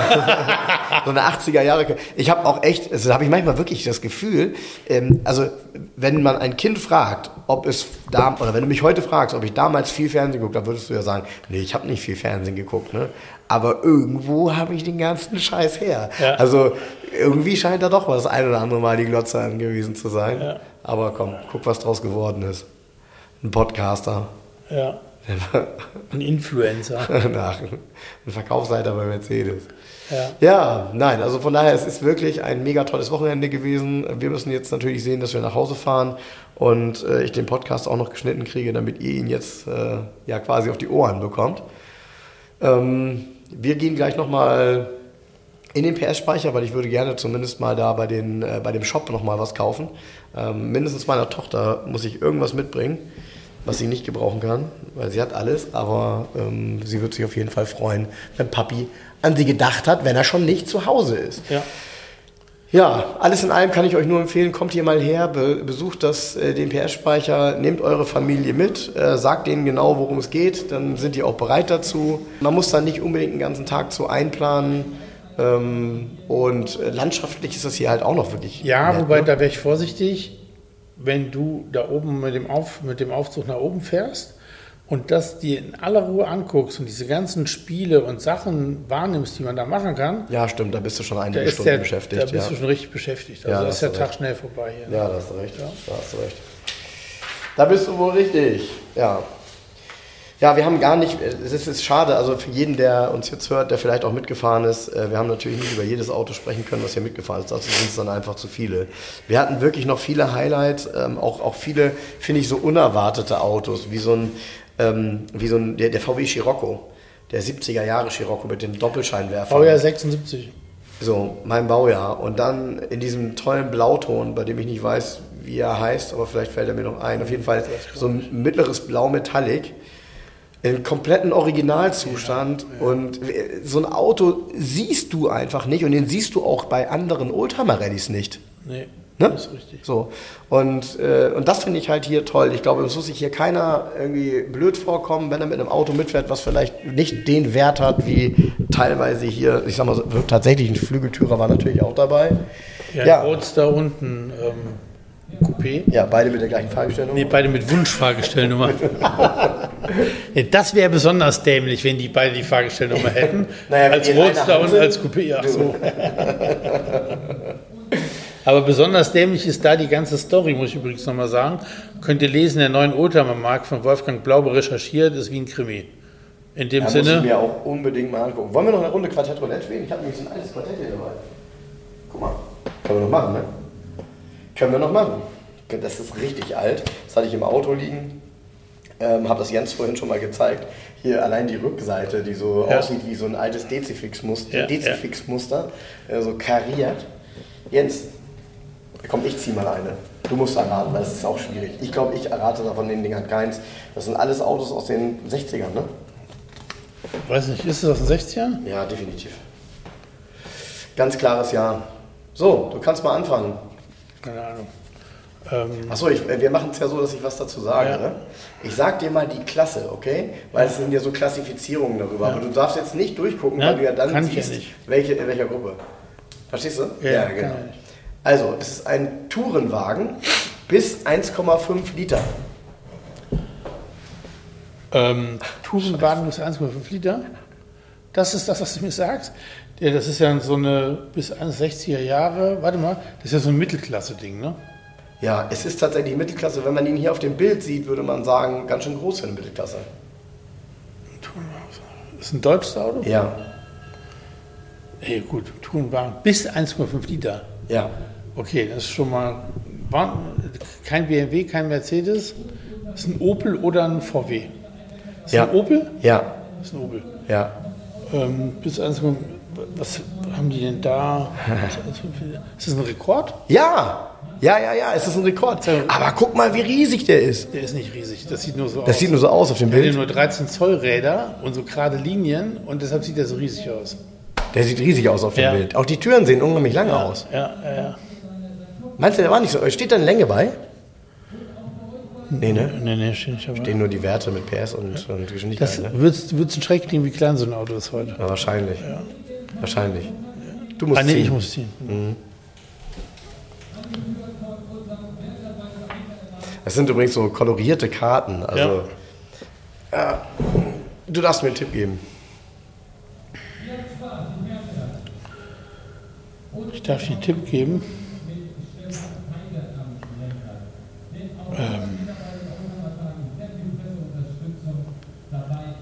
so eine 80er Jahre. Ich habe auch echt, also habe ich manchmal wirklich das Gefühl, ähm, also wenn man ein Kind fragt, ob es da, oder wenn du mich heute fragst, ob ich damals viel Fernsehen geguckt habe, würdest du ja sagen, nee, ich habe nicht viel Fernsehen geguckt, ne? Aber irgendwo habe ich den ganzen Scheiß her. Ja. Also irgendwie scheint da doch was ein oder andere Mal die Glotze angewiesen zu sein. Ja. Aber komm, guck, was draus geworden ist. Ein Podcaster. Ja. Ein Influencer. Nach, ein Verkaufsleiter bei Mercedes. Ja. Ja, nein, also von daher, es ist wirklich ein mega tolles Wochenende gewesen. Wir müssen jetzt natürlich sehen, dass wir nach Hause fahren und äh, ich den Podcast auch noch geschnitten kriege, damit ihr ihn jetzt äh, ja quasi auf die Ohren bekommt. Ähm, wir gehen gleich nochmal in den PS-Speicher, weil ich würde gerne zumindest mal da bei, den, äh, bei dem Shop nochmal was kaufen. Ähm, mindestens meiner Tochter muss ich irgendwas mitbringen, was sie nicht gebrauchen kann, weil sie hat alles, aber ähm, sie wird sich auf jeden Fall freuen, wenn Papi an sie gedacht hat, wenn er schon nicht zu Hause ist. Ja. Ja, alles in allem kann ich euch nur empfehlen, kommt hier mal her, be besucht das, äh, den PS-Speicher, nehmt eure Familie mit, äh, sagt denen genau, worum es geht, dann sind die auch bereit dazu. Man muss da nicht unbedingt einen ganzen Tag zu einplanen. Ähm, und äh, landschaftlich ist das hier halt auch noch wirklich. Ja, nett, wobei ne? da wäre ich vorsichtig. Wenn du da oben mit dem, Auf, mit dem Aufzug nach oben fährst und das dir in aller Ruhe anguckst und diese ganzen Spiele und Sachen wahrnimmst, die man da machen kann, Ja, stimmt, da bist du schon einige Stunden der, beschäftigt. da bist ja. du schon richtig beschäftigt. Ja, Also da ist der du Tag recht. schnell vorbei hier. Ja, da hast du recht. Ja. Da hast du recht. Da bist du wohl richtig. Ja. Ja, wir haben gar nicht, es ist, es ist schade, also für jeden, der uns jetzt hört, der vielleicht auch mitgefahren ist, äh, wir haben natürlich nicht über jedes Auto sprechen können, was hier mitgefahren ist. Dazu sind es dann einfach zu viele. Wir hatten wirklich noch viele Highlights, ähm, auch, auch viele, finde ich, so unerwartete Autos, wie so ein, ähm, wie so ein der, der VW Scirocco, der 70er Jahre Scirocco mit den Doppelscheinwerfern. Baujahr 76. So, mein Baujahr. Und dann in diesem tollen Blauton, bei dem ich nicht weiß, wie er heißt, aber vielleicht fällt er mir noch ein. Auf jeden Fall so ein mittleres Blau Metallic. In kompletten Originalzustand. Und so ein Auto siehst du einfach nicht und den siehst du auch bei anderen Oldtimer-Rallyes nicht. Nee, Ne? das ist richtig. So. Und, äh, und das finde ich halt hier toll. Ich glaube, es muss sich hier keiner irgendwie blöd vorkommen, wenn er mit einem Auto mitfährt, was vielleicht nicht den Wert hat, wie teilweise hier, ich sag mal, so, tatsächlich ein Flügeltürer war natürlich auch dabei. Ja, Ja. ja. Roadster unten ähm, Coupé. Ja, beide mit der gleichen Fahrgestellung. Nee, beide mit Wunschfahrgestellnummer. nee, das wäre besonders dämlich, wenn die beide die Fahrgestellnummer hätten. Naja, als Roadster und als Coupé. Ach so. Aber besonders dämlich ist da die ganze Story, muss ich übrigens nochmal sagen. Könnt ihr lesen, der neuen Oldtimer-Markt von Wolfgang Blaube recherchiert, ist wie ein Krimi. In dem Ja, muss ich Sinne, mir auch unbedingt mal angucken. Wollen wir noch eine Runde Quartett Roulette spielen? Ich habe nämlich so ein altes Quartett hier dabei. Guck mal. Können wir noch machen, ne? Können wir noch machen. Das ist richtig alt. Das hatte ich im Auto liegen. Ähm, habe das Jens vorhin schon mal gezeigt. Hier allein die Rückseite, die so Ja. aussieht wie so ein altes Dezifix-Muster, Ja, Dezifix-Muster äh, so kariert. Jens, komm, ich zieh mal eine. Du musst erraten, weil das ist auch schwierig. Ich glaube, ich errate davon den Dingern keins. Das sind alles Autos aus den 60ern, ne? weiß nicht, ist es aus den 60ern? Ja, definitiv. Ganz klares Ja. So, du kannst mal anfangen. Keine Ahnung. Ähm, Achso, ich, wir machen es ja so, dass ich was dazu sage. Ja. Ne? Ich sag dir mal die Klasse, okay? Weil es sind ja so Klassifizierungen darüber. Aber du darfst jetzt nicht durchgucken, Ja, weil du ja dann ja siehst, welche, in welcher Gruppe. Verstehst du? Ja, nicht. Also, es ist ein Tourenwagen bis 1,5 Liter. Ähm, Tourenwagen bis 1,5 Liter. Das ist das, was du mir sagst. Ja, das ist ja so eine bis 60er Jahre. Warte mal, das ist ja so ein Mittelklasse-Ding, ne? Ja, es ist tatsächlich Mittelklasse. Wenn man ihn hier auf dem Bild sieht, würde man sagen, ganz schön groß für eine Mittelklasse. Ist ein deutsches Auto? Ja, Ey, gut, Tourenwagen bis 1,5 Liter. ja. Okay, das ist schon mal kein BMW, kein Mercedes. Das ist ein Opel oder ein VW. Ist Ja. ein Opel? Ja, Das ist ein Opel. ja. Ähm, bis 1,5 was haben die denn da? Ist das ein Rekord? Ja, ja, ja, ja, es ist ein Rekord. Aber guck mal, wie riesig der ist. Der ist nicht riesig, das sieht nur so aus. Das sieht nur so aus auf dem Der hat ja Bild. nur 13 Zoll Räder und so gerade Linien und deshalb sieht er so riesig aus. Der sieht riesig aus auf dem Ja. Bild. Auch die Türen sehen unheimlich lange aus. Ja, ja, ja. Meinst du, der war nicht so? Steht da eine Länge bei? Nee, ne? Nee, nee, steht nicht dabei. Stehen nur die Werte mit PS und, und Geschwindigkeit, Das ne? wird es ein Schreck klingen, wie klein so ein Auto ist heute. Ja, wahrscheinlich. Wahrscheinlich. Du musst Ah, nee, ziehen. ich muss ziehen. Das sind übrigens so kolorierte Karten. Also, ja. du darfst mir einen Tipp geben. Ich darf dir einen Tipp geben. Ähm.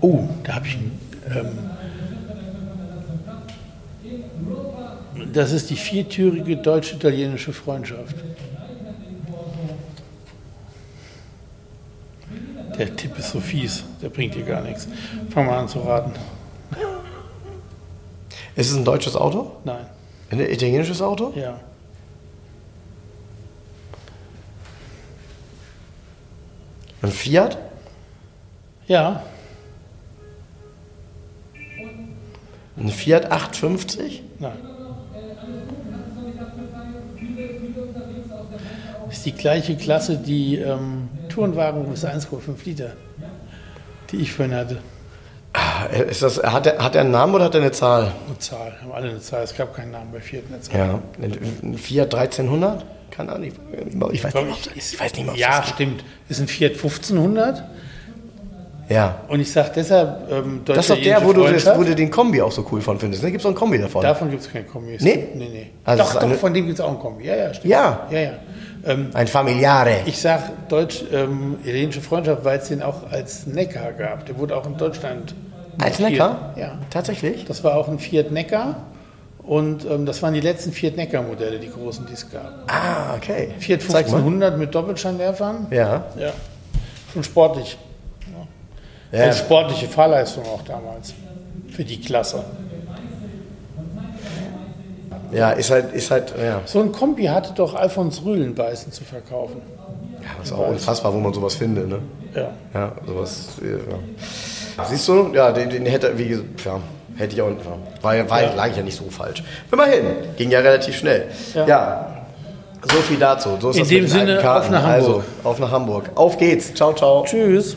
Oh, da habe ich einen. Ähm. Das ist die viertürige deutsch-italienische Freundschaft. Der Tipp ist so fies, der bringt dir gar nichts. Fang mal an zu raten. Ist es ein deutsches Auto? Nein, Ein italienisches Auto? ja. Ein Fiat? Ja, Ein Fiat 850? Nein. Ist die gleiche Klasse, die ähm, Tourenwagen bis 1,5 Liter, die ich vorhin hatte. Ah, Ist das, hat, er, hat er einen Namen oder hat er eine Zahl? Eine Zahl, haben alle eine Zahl. Es gab keinen Namen bei Fiat in der Zahl. Ja. Ein Fiat 1300? keine Ahnung. Ich, ich, weiß, nicht, ob, ich weiß nicht mal, ob Ja, das stimmt. Ist ein Fiat 1500. Ja. Und ich sage deshalb, ähm, Das ist doch der, wo du, das, wo du den Kombi auch so cool von findest. Ne? Gibt es auch einen Kombi davon? Davon gibt es kein Kombi. Es Nee? gibt- Nee, nee. Also doch, doch, eine- von dem gibt es auch ein Kombi. Ja, ja, stimmt. Ja. Ja, ja. Ähm, Ein Familiare. ich sage Deutsch, ähm, italienische Freundschaft, weil es den auch als Neckar gab. Der wurde auch in Deutschland. Als. Neckar? Ja. Tatsächlich? Das war auch ein Fiat Neckar. Und ähm, das waren die letzten Fiat Neckar-Modelle, die großen, die es gab. Ah, okay. Fiat Zeig mal. 1500 mit Doppelscheinwerfern. Ja. Ja. Schon sportlich. ja. Eine sportliche Fahrleistung auch damals. Für die Klasse. Ja, ist halt, ist halt, ja. So ein Kombi hatte doch Alfons Rühlenbeißen zu verkaufen. ja das ist auch unfassbar, wo man sowas findet, ne? Ja. Ja, sowas, ja. Siehst du, ja, den, den hätte, wie gesagt, ja, hätte ich auch, ja. war, war Ja. lag ich ja nicht so falsch. Immerhin, ging ja relativ schnell. Ja. Ja. So viel dazu. So ist In das dem mit den Sinne, auf nach Hamburg. Also, auf nach Hamburg. Auf geht's. Ciao, ciao. Tschüss.